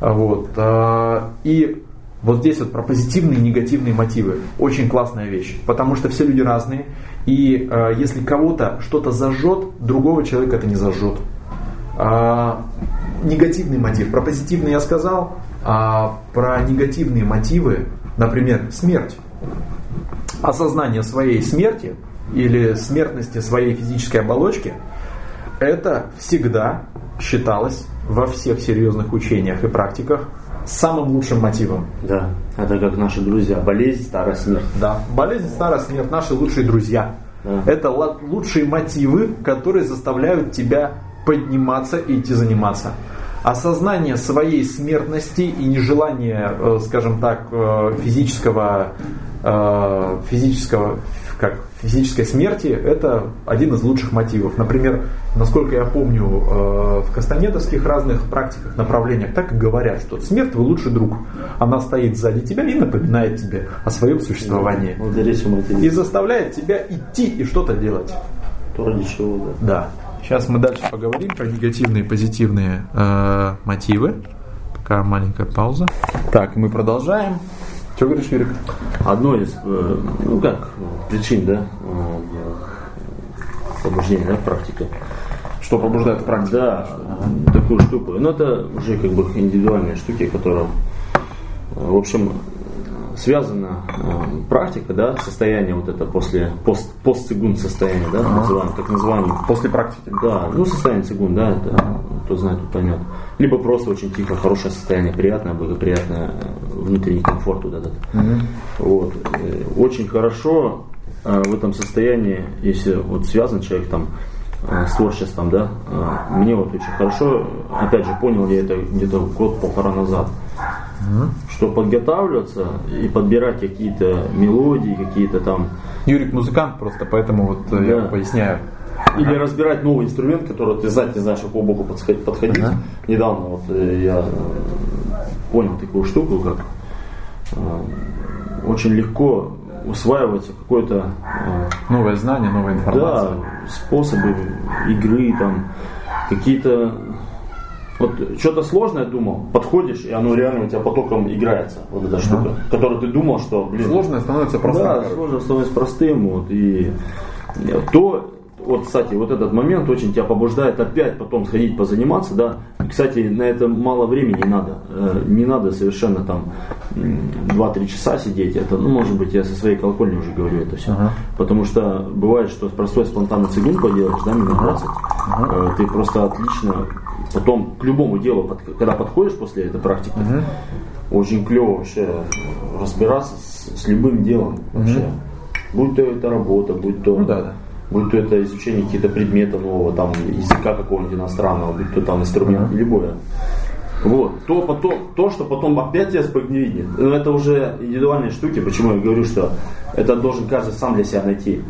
Вот. А, и вот здесь вот про позитивные и негативные мотивы. Очень классная вещь. Потому что все люди разные. И э, если кого-то что-то зажжет, другого человека это не зажжет. А, негативный мотив. Про позитивный я сказал. А про негативные мотивы, например, смерть. Осознание своей смерти или смертности своей физической оболочки, это всегда считалось во всех серьезных учениях и практиках самым лучшим мотивом. Да, это как наши друзья. Болезнь, старая смерть. Да, болезнь, старая смерть, наши лучшие друзья. Да. Это лучшие мотивы, которые заставляют тебя подниматься и идти заниматься. Осознание своей смертности и нежелание, э, скажем так, э, физического, э, физического как физической смерти, это один из лучших мотивов. Например, насколько я помню, э, в кастанетовских разных практиках, направлениях так и говорят, что смерть твой лучший друг. Она стоит сзади тебя и напоминает тебе о своем существовании. И заставляет тебя идти и что-то делать. То ради чего, да. Да. Сейчас мы дальше поговорим про негативные и позитивные э, мотивы. Пока маленькая пауза. Так, мы продолжаем. Что говоришь, Юрик? Одно из, э, ну как, причин, да, э, побуждения, да, практика. Что пробуждает практика? Да, такую штуку. Но это уже как бы индивидуальные штуки, которые, в общем, связана э, практика, да, состояние вот это после пост, постцигун состояние, да, ага. называем, так называемое. После практики. Да, ну состояние цигун, да, это ага. кто знает, тот поймет. Либо просто очень тихо, хорошее состояние, приятное, благоприятное, внутренний комфорт вот этот. Угу. Вот. Э, очень хорошо э, в этом состоянии, если вот связан человек там с творчеством, да, мне вот очень хорошо, опять же, понял я это где-то год-полтора назад что подготавливаться и подбирать какие-то мелодии, какие-то там. Юрик музыкант просто, поэтому вот да. я поясняю. Или ага. разбирать новый инструмент, который ты знать не знаешь, какого боку подходить. подходить. Ага. Недавно вот э, я понял такую штуку, как э, очень легко усваивается какое-то э, новое знание, новая информация. Да, способы игры, там какие-то вот что-то сложное думал, подходишь, и оно реально у тебя потоком играется, вот эта штука, которую ты думал, что, блин... Сложное становится простым. Да, сложное становится простым, вот, и то, вот, кстати, вот этот момент очень тебя побуждает опять потом сходить позаниматься, да. Кстати, на это мало времени надо. Э, не надо совершенно там 2-3 часа сидеть. Это, ну, может быть, я со своей колокольни уже говорю это все. Ага. Потому что бывает, что простой спонтанный цигун поделаешь, да, минут 20. Ага. Э, ты просто отлично потом к любому делу, когда подходишь после этой практики, угу. очень клево вообще разбираться с, с любым делом вообще. Угу. Будь то это работа, будь то, ну, да, да. Будь то это изучение каких-то предметов нового, там языка какого-нибудь иностранного, будь то там инструмент, угу. любое. Вот. То, потом, то, что потом опять тебя спагневит, ну, это уже индивидуальные штуки, почему я говорю, что это должен каждый сам для себя найти.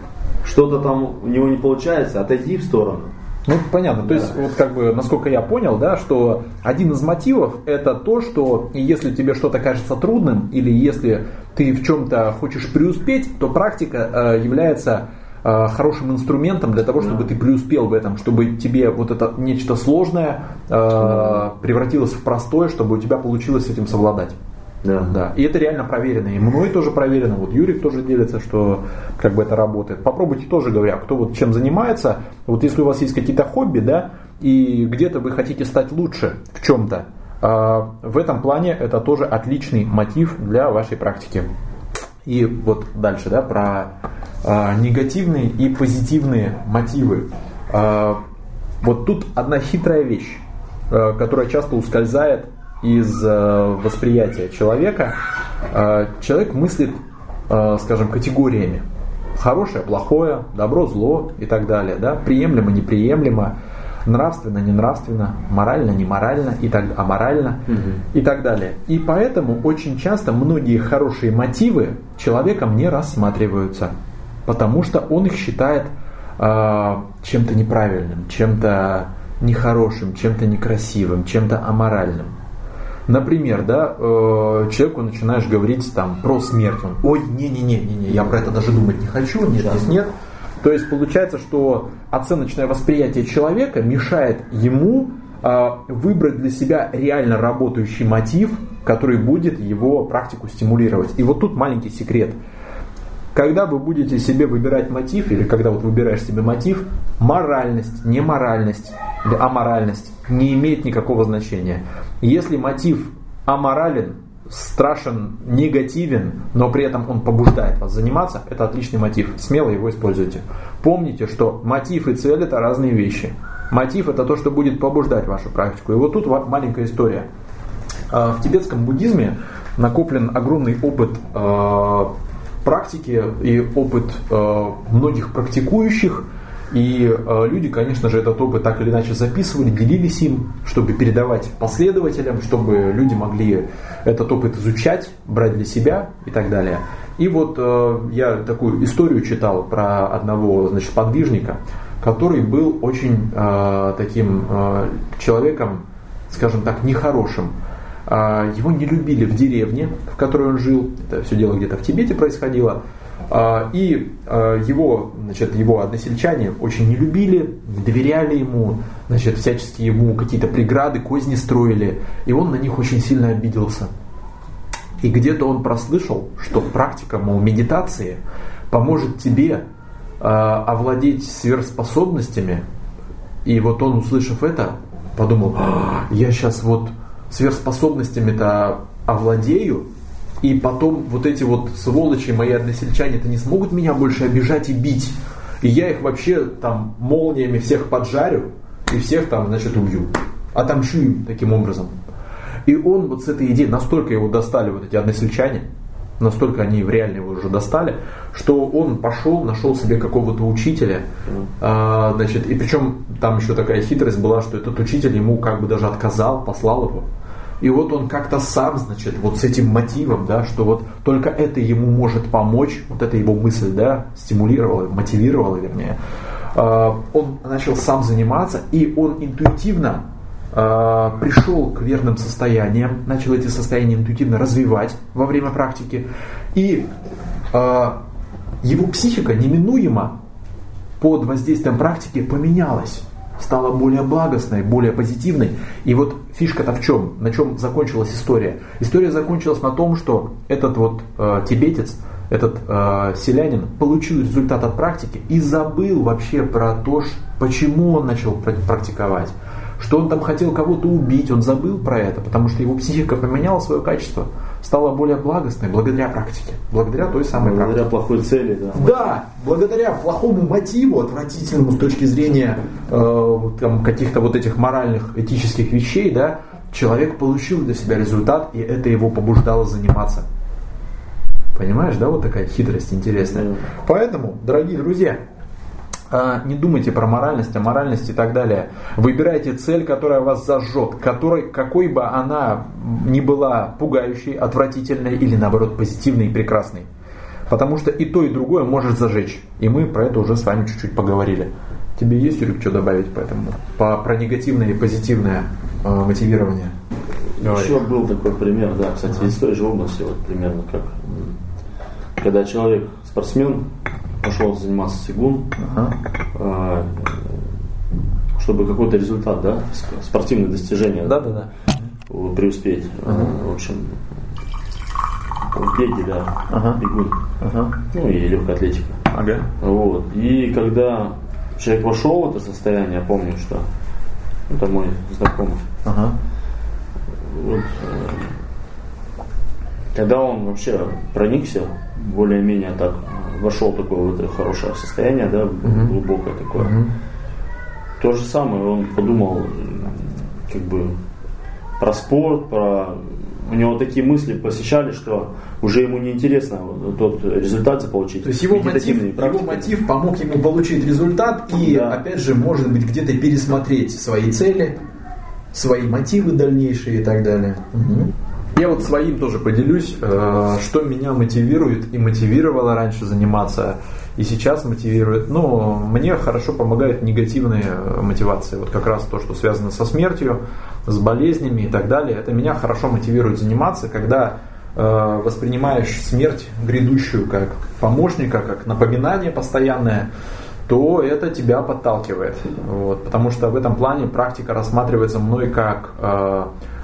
Что-то там у него не получается, отойди в сторону ну, понятно. То есть, вот как бы, насколько я понял, да, что один из мотивов это то, что если тебе что-то кажется трудным, или если ты в чем-то хочешь преуспеть, то практика э, является хорошим инструментом для того, чтобы да. ты преуспел в этом, чтобы тебе вот это нечто сложное э, превратилось в простое, чтобы у тебя получилось с этим совладать. Да. да. И это реально проверено. И мной тоже проверено. Вот Юрик тоже делится, что как бы это работает. Попробуйте тоже, говоря, кто вот чем занимается. Вот если у вас есть какие-то хобби, да, и где-то вы хотите стать лучше в чем-то, а, в этом плане это тоже отличный мотив для вашей практики. И вот дальше, да, про а, негативные и позитивные мотивы. А, вот тут одна хитрая вещь, которая часто ускользает из э, восприятия человека, э, человек мыслит, э, скажем, категориями. Хорошее, плохое, добро, зло и так далее. Да? Приемлемо, неприемлемо, нравственно, ненравственно, морально, неморально, и так, аморально угу. и так далее. И поэтому очень часто многие хорошие мотивы человеком не рассматриваются, потому что он их считает э, чем-то неправильным, чем-то нехорошим, чем-то некрасивым, чем-то аморальным. Например, да, э, человеку начинаешь говорить там про смерть, он, ой, не-не-не, не, я про это даже думать не хочу, нет, нет, нет. То есть получается, что оценочное восприятие человека мешает ему э, выбрать для себя реально работающий мотив, который будет его практику стимулировать. И вот тут маленький секрет. Когда вы будете себе выбирать мотив, или когда вот выбираешь себе мотив, моральность, не моральность, аморальность не имеет никакого значения. Если мотив аморален, страшен, негативен, но при этом он побуждает вас заниматься, это отличный мотив. Смело его используйте. Помните, что мотив и цель это разные вещи. Мотив это то, что будет побуждать вашу практику. И вот тут маленькая история. А, в тибетском буддизме накоплен огромный опыт а, практики и опыт а, многих практикующих, и э, люди, конечно же, этот опыт так или иначе записывали, делились им, чтобы передавать последователям, чтобы люди могли этот опыт изучать, брать для себя и так далее. И вот э, я такую историю читал про одного значит, подвижника, который был очень э, таким человеком, скажем так, нехорошим. Э, его не любили в деревне, в которой он жил. Это все дело где-то в Тибете происходило. А, и а, его, значит, его односельчане очень не любили, не доверяли ему, значит, всячески ему какие-то преграды, козни строили, и он на них очень сильно обиделся. И где-то он прослышал, что практика, мол, медитации поможет тебе э, овладеть сверхспособностями. И вот он, услышав это, подумал, «А, я сейчас вот сверхспособностями-то овладею, и потом вот эти вот сволочи, мои односельчане-то не смогут меня больше обижать и бить. И я их вообще там молниями всех поджарю и всех там, значит, убью. Отомщу им таким образом. И он вот с этой идеей, настолько его достали вот эти односельчане, настолько они в реально его уже достали, что он пошел, нашел себе какого-то учителя, а, значит, и причем там еще такая хитрость была, что этот учитель ему как бы даже отказал, послал его. И вот он как-то сам, значит, вот с этим мотивом, да, что вот только это ему может помочь, вот эта его мысль, да, стимулировала, мотивировала, вернее, а, он начал сам заниматься, и он интуитивно а, пришел к верным состояниям, начал эти состояния интуитивно развивать во время практики, и а, его психика неминуемо под воздействием практики поменялась стала более благостной, более позитивной. И вот фишка-то в чем? На чем закончилась история? История закончилась на том, что этот вот э, тибетец, этот э, селянин получил результат от практики и забыл вообще про то, почему он начал практиковать. Что он там хотел кого-то убить, он забыл про это, потому что его психика поменяла свое качество стала более благостной благодаря практике, благодаря той самой благодаря практике. плохой цели, да. Да, благодаря плохому мотиву, отвратительному с точки зрения э, там, каких-то вот этих моральных, этических вещей, да, человек получил для себя результат, и это его побуждало заниматься. Понимаешь, да, вот такая хитрость интересная. Поэтому, дорогие друзья, не думайте про моральность, а моральность и так далее. Выбирайте цель, которая вас зажжет, которой, какой бы она ни была пугающей, отвратительной или наоборот позитивной и прекрасной. Потому что и то, и другое может зажечь. И мы про это уже с вами чуть-чуть поговорили. Тебе есть, Юрик, что добавить по этому? По, про негативное и позитивное э, мотивирование? Говори. Еще был такой пример, да, кстати, ага. из той же области, вот примерно как когда человек, спортсмен, пошел заниматься цигун, ага. А, чтобы какой-то результат, да, спортивное достижение да, да, да. преуспеть. Ага. В общем, беги, да, ага. бегун, ага. ну и легкая атлетика. Ага. Вот. И когда человек вошел в это состояние, я помню, что это мой знакомый. Ага. Вот, э, когда он вообще проникся более-менее так вошел такое вот это хорошее состояние, да, uh глубокое такое. uh То же самое, он подумал, как бы, про спорт, про у него такие мысли посещали, что уже ему не интересно тот результат получить. То есть его мотив, его мотив помог ему получить результат и, да. опять же, может быть, где-то пересмотреть свои цели, свои мотивы дальнейшие и так далее. Угу. Я вот своим тоже поделюсь, э, что меня мотивирует и мотивировало раньше заниматься, и сейчас мотивирует. Ну, мне хорошо помогают негативные э, мотивации. Вот как раз то, что связано со смертью, с болезнями и так далее. Это меня хорошо мотивирует заниматься, когда э, воспринимаешь смерть грядущую как помощника, как напоминание постоянное, то это тебя подталкивает. Вот, потому что в этом плане практика рассматривается мной как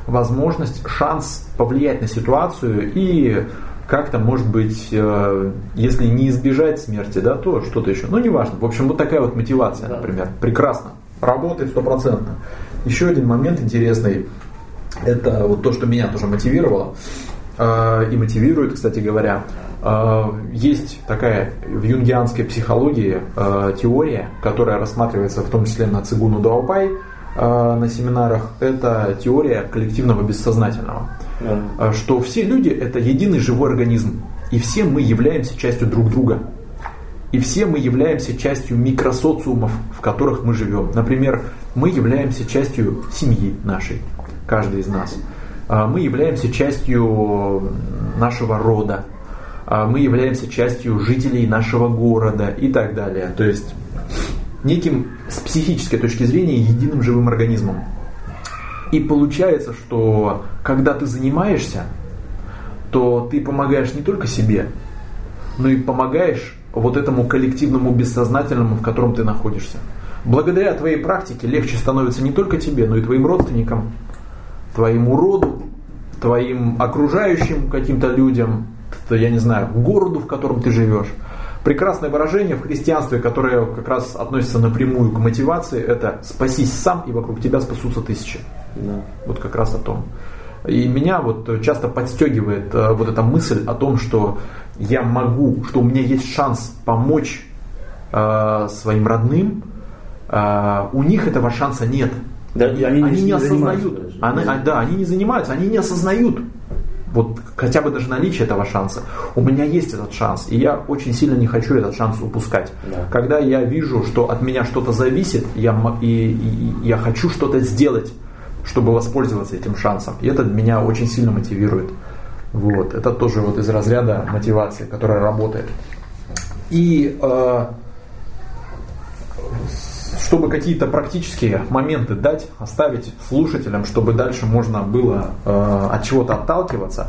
возможность, шанс повлиять на ситуацию и как-то, может быть, э, если не избежать смерти, да, то что-то еще. Ну, неважно. В общем, вот такая вот мотивация, например. Прекрасно. Работает стопроцентно. Еще один момент интересный. Это вот то, что меня тоже мотивировало. Э, и мотивирует, кстати говоря. Э, есть такая в юнгианской психологии теория, которая рассматривается в том числе на Цигуну Даопай, Э, на семинарах, это теория коллективного бессознательного. Да. Что все люди это единый живой организм. И все мы являемся частью друг друга. И все мы являемся частью микросоциумов, в которых мы живем. Например, мы являемся частью семьи нашей, каждый из нас. Э, мы являемся частью нашего рода. Э, мы являемся частью жителей нашего города и так далее. То есть неким с психической точки зрения единым живым организмом. И получается, что когда ты занимаешься, то ты помогаешь не только себе, но и помогаешь вот этому коллективному бессознательному, в котором ты находишься. Благодаря твоей практике легче становится не только тебе, но и твоим родственникам, твоему роду, твоим окружающим каким-то людям, я не знаю, городу, в котором ты живешь. Прекрасное выражение в христианстве, которое как раз относится напрямую к мотивации, это «спасись сам, и вокруг тебя спасутся тысячи». Да. Вот как раз о том. И меня вот часто подстегивает э, вот эта мысль о том, что я могу, что у меня есть шанс помочь э, своим родным, э, у них этого шанса нет. Да, и они, они не, не осознают. Они, да. да, они не занимаются, они не осознают вот хотя бы даже наличие этого шанса. У меня есть этот шанс, и я очень сильно не хочу этот шанс упускать. Да. Когда я вижу, что от меня что-то зависит, я, и, и, я хочу что-то сделать, чтобы воспользоваться этим шансом. И это меня очень сильно мотивирует. Вот. Это тоже вот из разряда мотивации, которая работает. И э, чтобы какие-то практические моменты дать, оставить слушателям, чтобы дальше можно было э, от чего-то отталкиваться,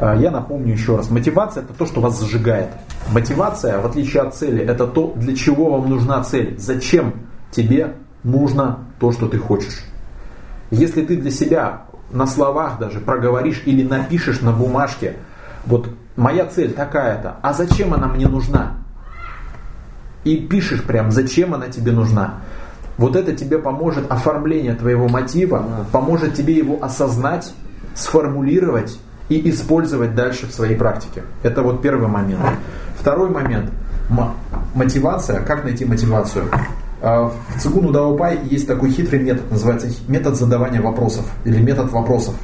э, я напомню еще раз. Мотивация это то, что вас зажигает. Мотивация, в отличие от цели, это то, для чего вам нужна цель. Зачем тебе нужно то, что ты хочешь. Если ты для себя на словах даже проговоришь или напишешь на бумажке, вот моя цель такая-то, а зачем она мне нужна? и пишешь прям, зачем она тебе нужна. Вот это тебе поможет оформление твоего мотива, поможет тебе его осознать, сформулировать и использовать дальше в своей практике. Это вот первый момент. Второй момент. Мотивация. Как найти мотивацию? А, в Цигуну Даопай есть такой хитрый метод, называется метод задавания вопросов или метод вопросов.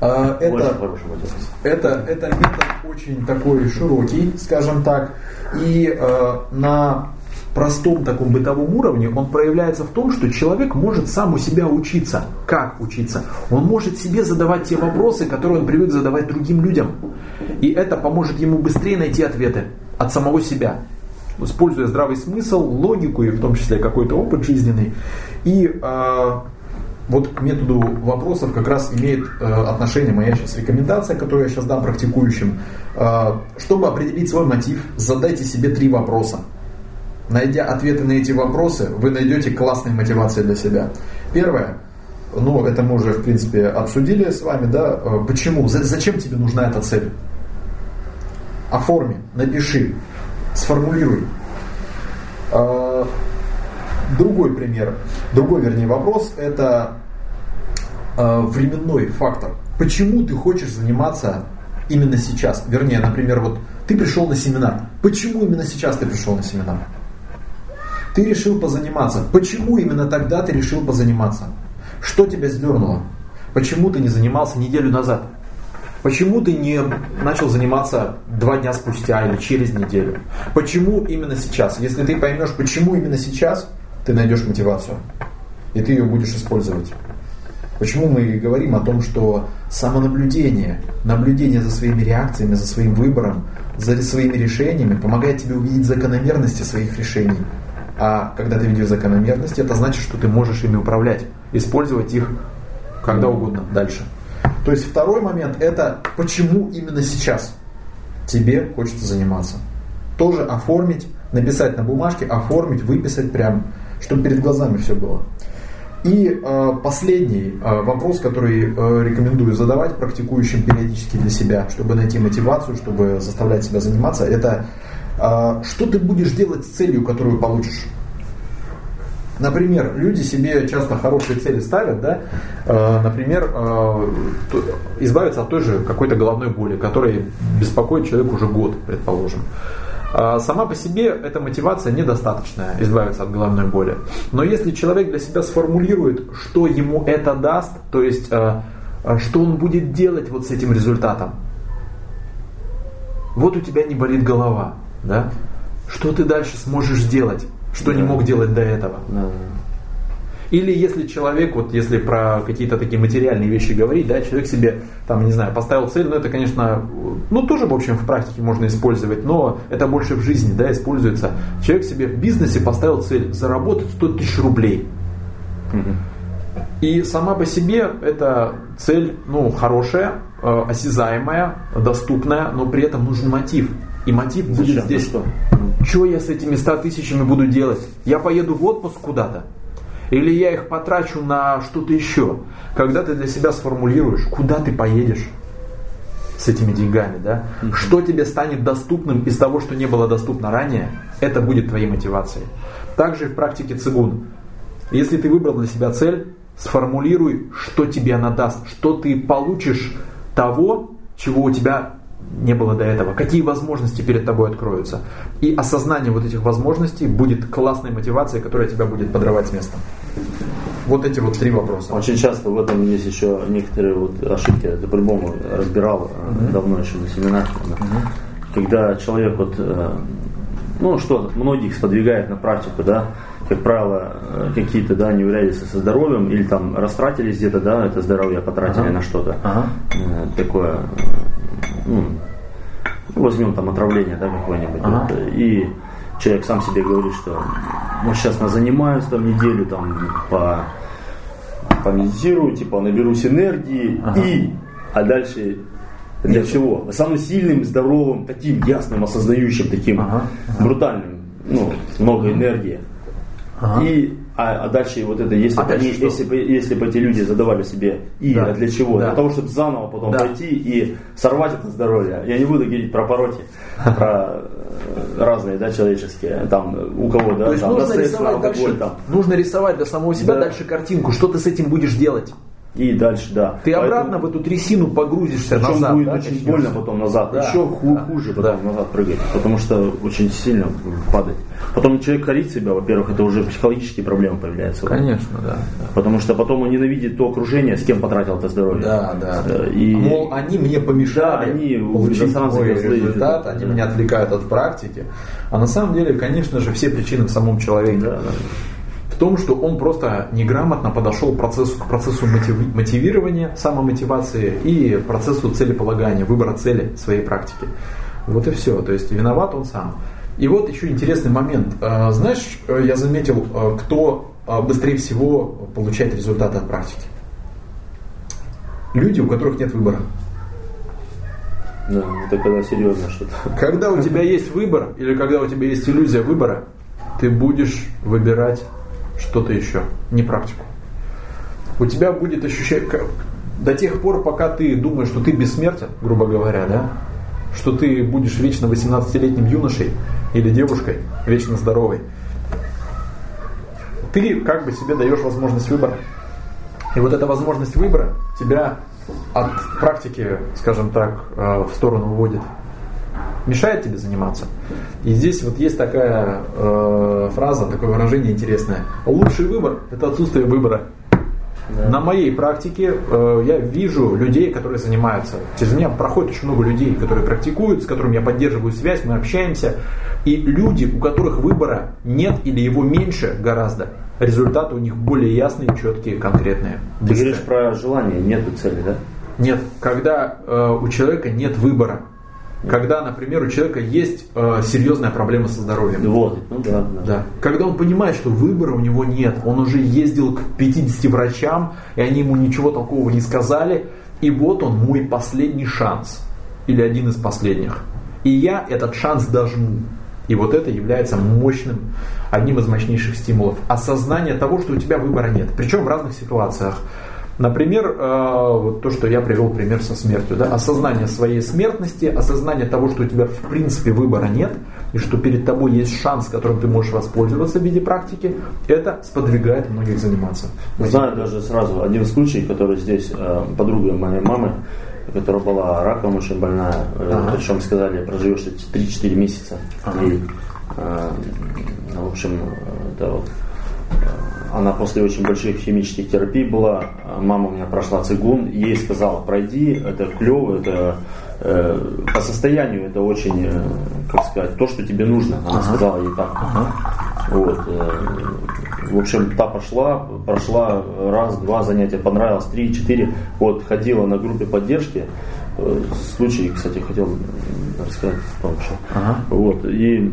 А, это, это, это метод очень такой широкий, скажем так, и э, на простом таком бытовом уровне он проявляется в том, что человек может сам у себя учиться. Как учиться? Он может себе задавать те вопросы, которые он привык задавать другим людям. И это поможет ему быстрее найти ответы от самого себя используя здравый смысл, логику и в том числе какой-то опыт жизненный. И э, вот к методу вопросов как раз имеет э, отношение моя сейчас рекомендация, которую я сейчас дам практикующим. Э, чтобы определить свой мотив, задайте себе три вопроса. Найдя ответы на эти вопросы, вы найдете классные мотивации для себя. Первое, ну, это мы уже, в принципе, обсудили с вами, да, э, почему, зачем тебе нужна эта цель? Оформи, напиши, сформулируй. Э, другой пример, другой, вернее, вопрос, это э, временной фактор. Почему ты хочешь заниматься именно сейчас? Вернее, например, вот ты пришел на семинар. Почему именно сейчас ты пришел на семинар? Ты решил позаниматься. Почему именно тогда ты решил позаниматься? Что тебя сдернуло? Почему ты не занимался неделю назад? Почему ты не начал заниматься два дня спустя или через неделю? Почему именно сейчас? Если ты поймешь, почему именно сейчас, ты найдешь мотивацию. И ты ее будешь использовать. Почему мы говорим о том, что самонаблюдение, наблюдение за своими реакциями, за своим выбором, за своими решениями помогает тебе увидеть закономерности своих решений. А когда ты видишь закономерности, это значит, что ты можешь ими управлять, использовать их когда угодно дальше. То есть второй момент это почему именно сейчас тебе хочется заниматься. Тоже оформить, написать на бумажке, оформить, выписать прям, чтобы перед глазами все было. И э, последний э, вопрос, который э, рекомендую задавать практикующим периодически для себя, чтобы найти мотивацию, чтобы заставлять себя заниматься, это что ты будешь делать с целью, которую получишь. Например, люди себе часто хорошие цели ставят, да, э, например, э, избавиться от той же какой-то головной боли, которая беспокоит человека уже год, предположим. А сама по себе эта мотивация недостаточная, избавиться от головной боли. Но если человек для себя сформулирует, что ему это даст, то есть что он будет делать вот с этим результатом, вот у тебя не болит голова, да? Что ты дальше сможешь сделать, что да. не мог делать до этого? Да. Или если человек, вот если про какие-то такие материальные вещи говорить, да, человек себе, там, не знаю, поставил цель, ну это, конечно, ну тоже, в общем, в практике можно использовать, но это больше в жизни, да, используется. Человек себе в бизнесе поставил цель заработать 100 тысяч рублей. И сама по себе эта цель, ну, хорошая, э, осязаемая, доступная, но при этом нужен мотив. И мотив Зачем? будет здесь что? Что я с этими 100 тысячами буду делать? Я поеду в отпуск куда-то? Или я их потрачу на что-то еще. Когда ты для себя сформулируешь, куда ты поедешь с этими деньгами, да, mm-hmm. что тебе станет доступным из того, что не было доступно ранее, это будет твоей мотивацией. Также в практике цигун. Если ты выбрал для себя цель, сформулируй, что тебе она даст, что ты получишь того, чего у тебя не было до этого, какие возможности перед тобой откроются. И осознание вот этих возможностей будет классной мотивацией, которая тебя будет подрывать с места. Вот эти вот три вопроса. Очень часто в этом есть еще некоторые вот ошибки. Это по-любому разбирал mm-hmm. давно еще на семинарах. Mm-hmm. Когда человек вот, э, ну что, многих сподвигает на практику, да, как правило, э, какие-то, да, не урядятся со здоровьем или там растратились где-то, да, это здоровье потратили ага. на что-то ага. такое ну, возьмем там отравление, да, какое-нибудь, ага. вот, и человек сам себе говорит, что ну, сейчас на занимаюсь там неделю, там, по, помедитирую, типа, наберусь энергии, ага. и, а дальше для Нет. чего? Самым сильным, здоровым, таким ясным, осознающим, таким ага. Ага. брутальным, ну, много энергии. Ага. И а, а дальше вот это, если, а бы, они, если, бы, если бы эти люди задавали себе и да. для чего? Да. Для того, чтобы заново потом да. пойти и сорвать это здоровье. Я не буду говорить про пороки, про э, разные, да, человеческие, там, у кого, да, То есть там, нужно, рисовать дальше, там. нужно рисовать для самого себя да. дальше картинку, что ты с этим будешь делать. И дальше, да. Ты Поэтому, обратно в эту трясину погрузишься Причем назад. будет да, очень начнешь. больно потом назад. Да, Еще ху- да, хуже потом да. назад прыгать. Потому что очень сильно падать. Потом человек корит себя, во-первых, это уже психологические проблемы появляются. Конечно, да, да. Потому что потом он ненавидит то окружение, с кем потратил это здоровье. Да, да. Э, и... Мол, они мне помешали да, они получить мой результат, они да. меня отвлекают от практики. А на самом деле, конечно же, все причины в самом человеке. Да, да в том, что он просто неграмотно подошел к процессу, к процессу мотивирования, самомотивации и процессу целеполагания, выбора цели своей практики. Вот и все. То есть виноват он сам. И вот еще интересный момент. А, знаешь, я заметил, а, кто а, быстрее всего получает результаты от практики. Люди, у которых нет выбора. Да, это когда серьезно что-то. Когда у тебя есть выбор, или когда у тебя есть иллюзия выбора, ты будешь выбирать что-то еще, не практику. У тебя будет ощущение, до тех пор, пока ты думаешь, что ты бессмертен, грубо говоря, да, что ты будешь вечно 18-летним юношей или девушкой, вечно здоровой, ты как бы себе даешь возможность выбора. И вот эта возможность выбора тебя от практики, скажем так, э, в сторону уводит мешает тебе заниматься. И здесь вот есть такая э, фраза, такое выражение интересное. Лучший выбор – это отсутствие выбора. Да. На моей практике э, я вижу людей, которые занимаются. Через меня проходит очень много людей, которые практикуют, с которыми я поддерживаю связь, мы общаемся. И люди, у которых выбора нет или его меньше гораздо, результаты у них более ясные, четкие, конкретные. Ты говоришь про желание, нет цели, да? Нет, когда э, у человека нет выбора. Когда, например, у человека есть э, серьезная проблема со здоровьем. Вот, ну да, да. да. Когда он понимает, что выбора у него нет, он уже ездил к 50 врачам, и они ему ничего такого не сказали, и вот он мой последний шанс. Или один из последних. И я этот шанс дожму. И вот это является мощным, одним из мощнейших стимулов. Осознание того, что у тебя выбора нет. Причем в разных ситуациях. Например, э, вот то, что я привел пример со смертью. Да? Осознание своей смертности, осознание того, что у тебя в принципе выбора нет, и что перед тобой есть шанс, которым ты можешь воспользоваться в виде практики, это сподвигает многих заниматься. Знаю даже сразу один случай, который здесь э, подруга моей мамы, которая была раком очень больная, э, ага. причем сказали, проживешь 3-4 месяца. Ага. И, в общем, это вот она после очень больших химических терапий была, мама у меня прошла цигун, ей сказала, пройди, это клево, это э, по состоянию это очень, э, как сказать, то, что тебе нужно. Она ага. сказала ей так. Ага. Вот, э, в общем, та пошла, прошла раз, два занятия, понравилось, три, четыре, вот, ходила на группе поддержки, случай, кстати, хотел рассказать. Ага. Вот, и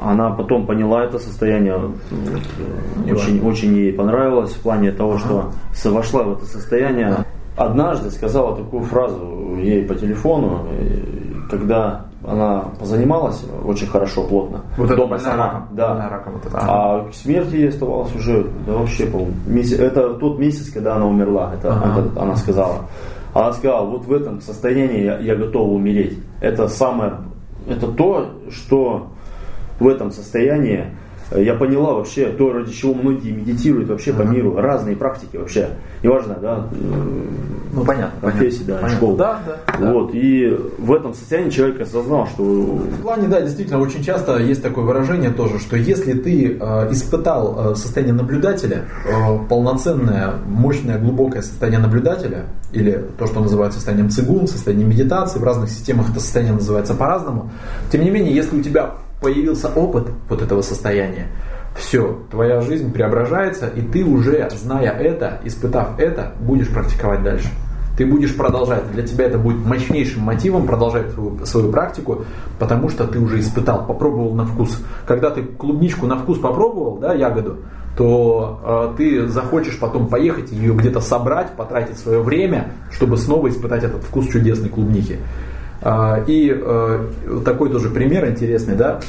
она потом поняла это состояние, э, очень, очень ей понравилось в плане того, что вошла в это состояние. Однажды сказала такую фразу ей по телефону, когда она позанималась очень хорошо, плотно. Вот дома это сама, раком. Да. раком вот это. А к смерти ей оставалось уже, да вообще, по месяц. Это тот месяц, когда она умерла, это, ага. это она сказала. Она сказала, вот в этом состоянии я, я готова умереть. Это самое, это то, что в этом состоянии, э, я поняла вообще то, ради чего многие медитируют вообще по миру, разные практики вообще, неважно, да, ну понятно, профессии, да, понятно. школы. Да, да, вот, да. и в этом состоянии человек осознал, что... В плане, да, действительно, очень часто есть такое выражение тоже, что если ты э, испытал э, состояние наблюдателя, э, полноценное, мощное, глубокое состояние наблюдателя, или то, что называется состоянием цигун, состоянием медитации, в разных системах это состояние называется по-разному, тем не менее, если у тебя появился опыт вот этого состояния, все, твоя жизнь преображается, и ты уже, зная это, испытав это, будешь практиковать дальше. Ты будешь продолжать. Для тебя это будет мощнейшим мотивом продолжать свою, свою практику, потому что ты уже испытал, попробовал на вкус. Когда ты клубничку на вкус попробовал, да, ягоду, то э, ты захочешь потом поехать ее где-то собрать, потратить свое время, чтобы снова испытать этот вкус чудесной клубники. А, и э, такой тоже пример интересный, да,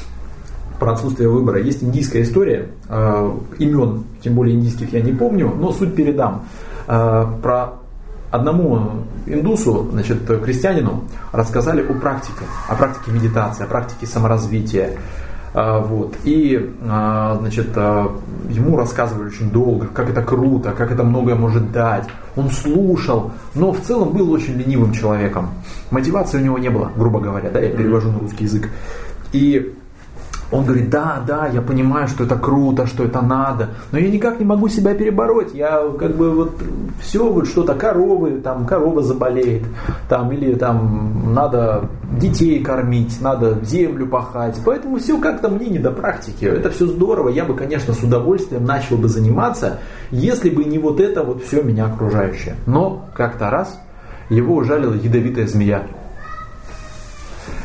про отсутствие выбора. Есть индийская история, э, имен, тем более индийских я не помню, но суть передам. Э, про одному индусу, значит, крестьянину рассказали о практике, о практике медитации, о практике саморазвития. А, вот. И а, значит, а, ему рассказывали очень долго, как это круто, как это многое может дать. Он слушал, но в целом был очень ленивым человеком. Мотивации у него не было, грубо говоря, да, я перевожу на русский язык. И он говорит, да, да, я понимаю, что это круто, что это надо, но я никак не могу себя перебороть. Я как бы вот все вот что-то коровы, там корова заболеет, там или там надо детей кормить, надо землю пахать. Поэтому все как-то мне не до практики. Это все здорово. Я бы, конечно, с удовольствием начал бы заниматься, если бы не вот это вот все меня окружающее. Но как-то раз его ужалила ядовитая змея.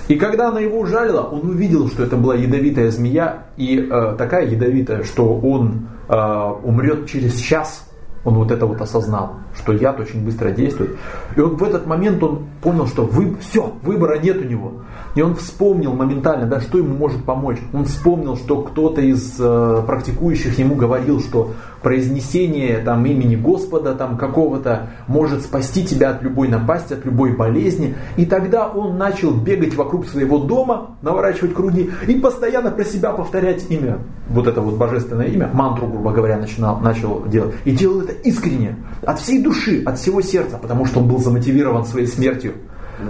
И когда она его ужалила, он увидел, что это была ядовитая змея, и э, такая ядовитая, что он э, умрет через час. Он вот это вот осознал, что яд очень быстро действует. И он в этот момент он понял, что вы, все, выбора нет у него. И он вспомнил моментально, да, что ему может помочь. Он вспомнил, что кто-то из э, практикующих ему говорил, что произнесение там, имени Господа там, какого-то может спасти тебя от любой напасти, от любой болезни. И тогда он начал бегать вокруг своего дома, наворачивать круги и постоянно про себя повторять имя, вот это вот божественное имя, мантру, грубо говоря, начинал, начал делать. И делал это искренне, от всей души, от всего сердца, потому что он был замотивирован своей смертью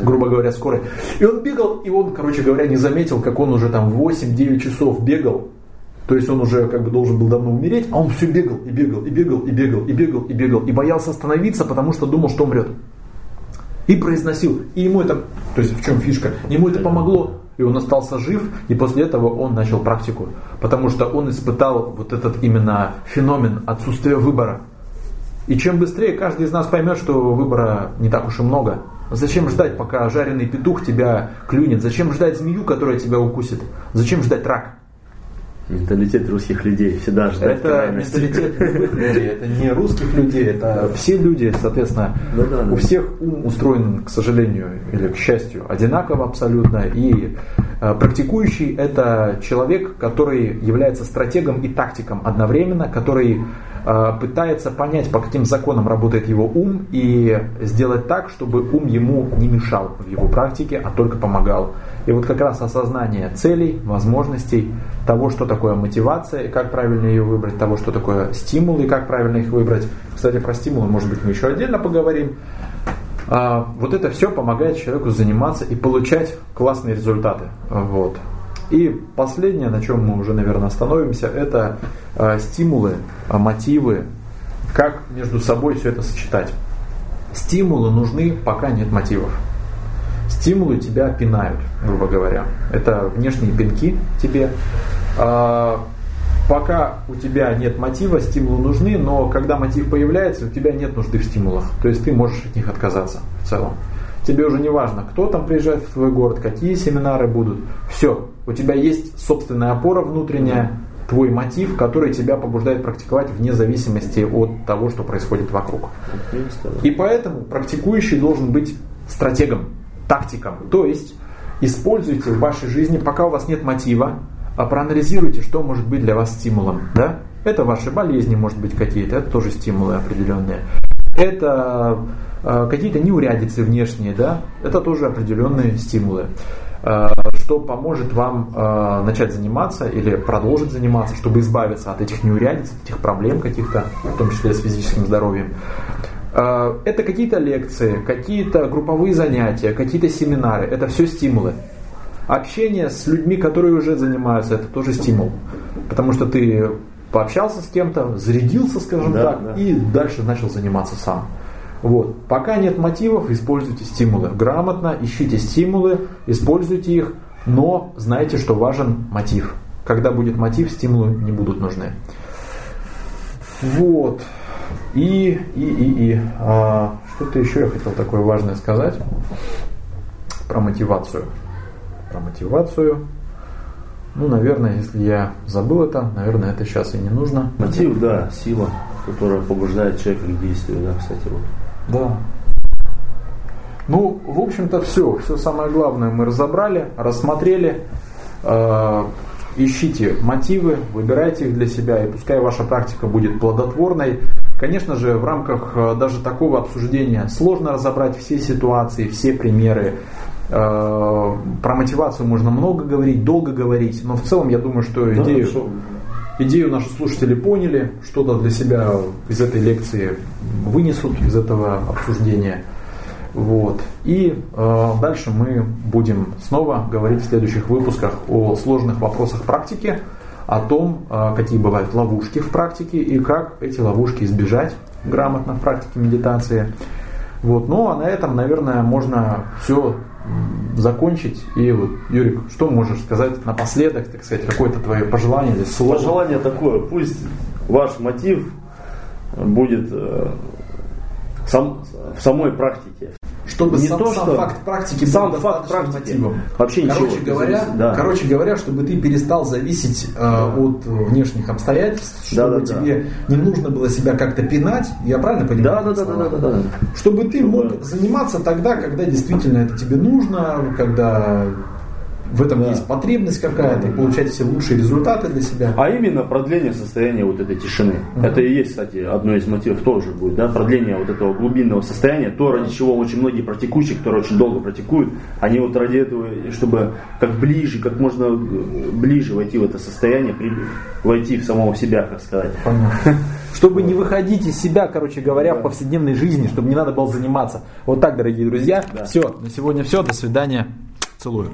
грубо говоря, скорой. И он бегал, и он, короче говоря, не заметил, как он уже там 8-9 часов бегал, То есть он уже как бы должен был давно умереть, а он все бегал и бегал и бегал и бегал и бегал и бегал и боялся остановиться, потому что думал, что умрет. И произносил. И ему это, то есть в чем фишка, ему это помогло. И он остался жив, и после этого он начал практику. Потому что он испытал вот этот именно феномен отсутствия выбора. И чем быстрее каждый из нас поймет, что выбора не так уж и много. Зачем ждать, пока жареный петух тебя клюнет? Зачем ждать змею, которая тебя укусит? Зачем ждать рак? Менталитет русских людей всегда ждать Это крайности. менталитет людей, это не русских людей, это все люди, соответственно, Да, да, да. у всех ум устроен, к сожалению или к счастью, одинаково абсолютно. И э, практикующий это человек, который является стратегом и тактиком одновременно, который пытается понять, по каким законам работает его ум и сделать так, чтобы ум ему не мешал в его практике, а только помогал. И вот как раз осознание целей, возможностей, того, что такое мотивация как правильно ее выбрать, того, что такое стимул и как правильно их выбрать. Кстати, про стимулы, может быть, мы еще отдельно поговорим. А, вот это все помогает человеку заниматься и получать классные результаты. Вот. И последнее, на чем мы уже, наверное, остановимся, это а, стимулы, а, мотивы, как между собой все это сочетать. Стимулы нужны, пока нет мотивов. Стимулы тебя пинают, грубо говоря. Это внешние пинки тебе. А, пока у тебя нет мотива, стимулы нужны, но когда мотив появляется, у тебя нет нужды в стимулах. То есть ты можешь от них отказаться в целом. Тебе уже не важно, кто там приезжает в твой город, какие семинары будут. Все, у тебя есть собственная опора внутренняя, твой мотив, который тебя побуждает практиковать вне зависимости от того, что происходит вокруг. И поэтому практикующий должен быть стратегом, тактиком. То есть используйте в вашей жизни, пока у вас нет мотива, а проанализируйте, что может быть для вас стимулом. Да? Это ваши болезни, может быть, какие-то, это тоже стимулы определенные. Это э, какие-то неурядицы внешние, да? это тоже определенные стимулы. Э, что поможет вам э, начать заниматься или продолжить заниматься, чтобы избавиться от этих неурядиц, от этих проблем каких-то, в том числе с физическим здоровьем. Это какие-то лекции, какие-то групповые занятия, какие-то семинары. Это все стимулы. Общение с людьми, которые уже занимаются, это тоже стимул. Потому что ты пообщался с кем-то, зарядился, скажем Да, так, да. и дальше начал заниматься сам. Вот. Пока нет мотивов, используйте стимулы. Грамотно ищите стимулы, используйте их, но знайте, что важен мотив. Когда будет мотив, стимулы не будут нужны. Вот. И, и, и, и. А, что-то еще я хотел такое важное сказать про мотивацию. Про мотивацию. Ну, наверное, если я забыл это, наверное, это сейчас и не нужно. Мотив, да, сила, которая побуждает человека к действию, да, кстати, вот. Да. Ну, в общем-то, все. Все самое главное мы разобрали, рассмотрели. Э, ищите мотивы, выбирайте их для себя, и пускай ваша практика будет плодотворной. Конечно же, в рамках э, даже такого обсуждения сложно разобрать все ситуации, все примеры. Э, Про мотивацию можно много говорить, долго говорить, но в целом я думаю, что идею, идею наши слушатели поняли, что-то для себя из этой лекции вынесут, из этого обсуждения. Вот. И э, дальше мы будем снова говорить в следующих выпусках о сложных вопросах практики, о том, э, какие бывают ловушки в практике и как эти ловушки избежать грамотно в практике медитации. Вот. Ну а на этом, наверное, можно все закончить. И вот, Юрик, что можешь сказать напоследок, так сказать, какое-то твое пожелание или слово? Пожелание такое, пусть ваш мотив будет э, сам, в самой практике. Чтобы Не сам, то, сам что- факт практики сам был факт практики. мотивом. Вообще ничего короче не говоря, зависит, да. короче говоря, чтобы ты перестал зависеть э, от внешних обстоятельств, Да, чтобы да, да. тебе не нужно было себя как-то пинать, я правильно понимаю? Да, да, да, да, да, да, да. Чтобы ты Чтобы- мог заниматься тогда, когда действительно это тебе нужно, когда в этом Да. есть потребность какая-то, и получать все лучшие результаты для себя. А именно продление состояния вот этой тишины. Это и есть, кстати, одно из мотивов тоже будет, да, продление вот этого глубинного состояния, то, ради чего очень многие практикующие, которые очень долго практикуют, они вот ради этого, чтобы как ближе, как можно ближе войти в это состояние, войти в самого себя, как сказать. Понятно. (laughs) Чтобы не выходить из себя, короче говоря, в повседневной жизни, чтобы не надо было заниматься. Вот так, дорогие друзья. Да. Все, на сегодня все. До свидания. Целую.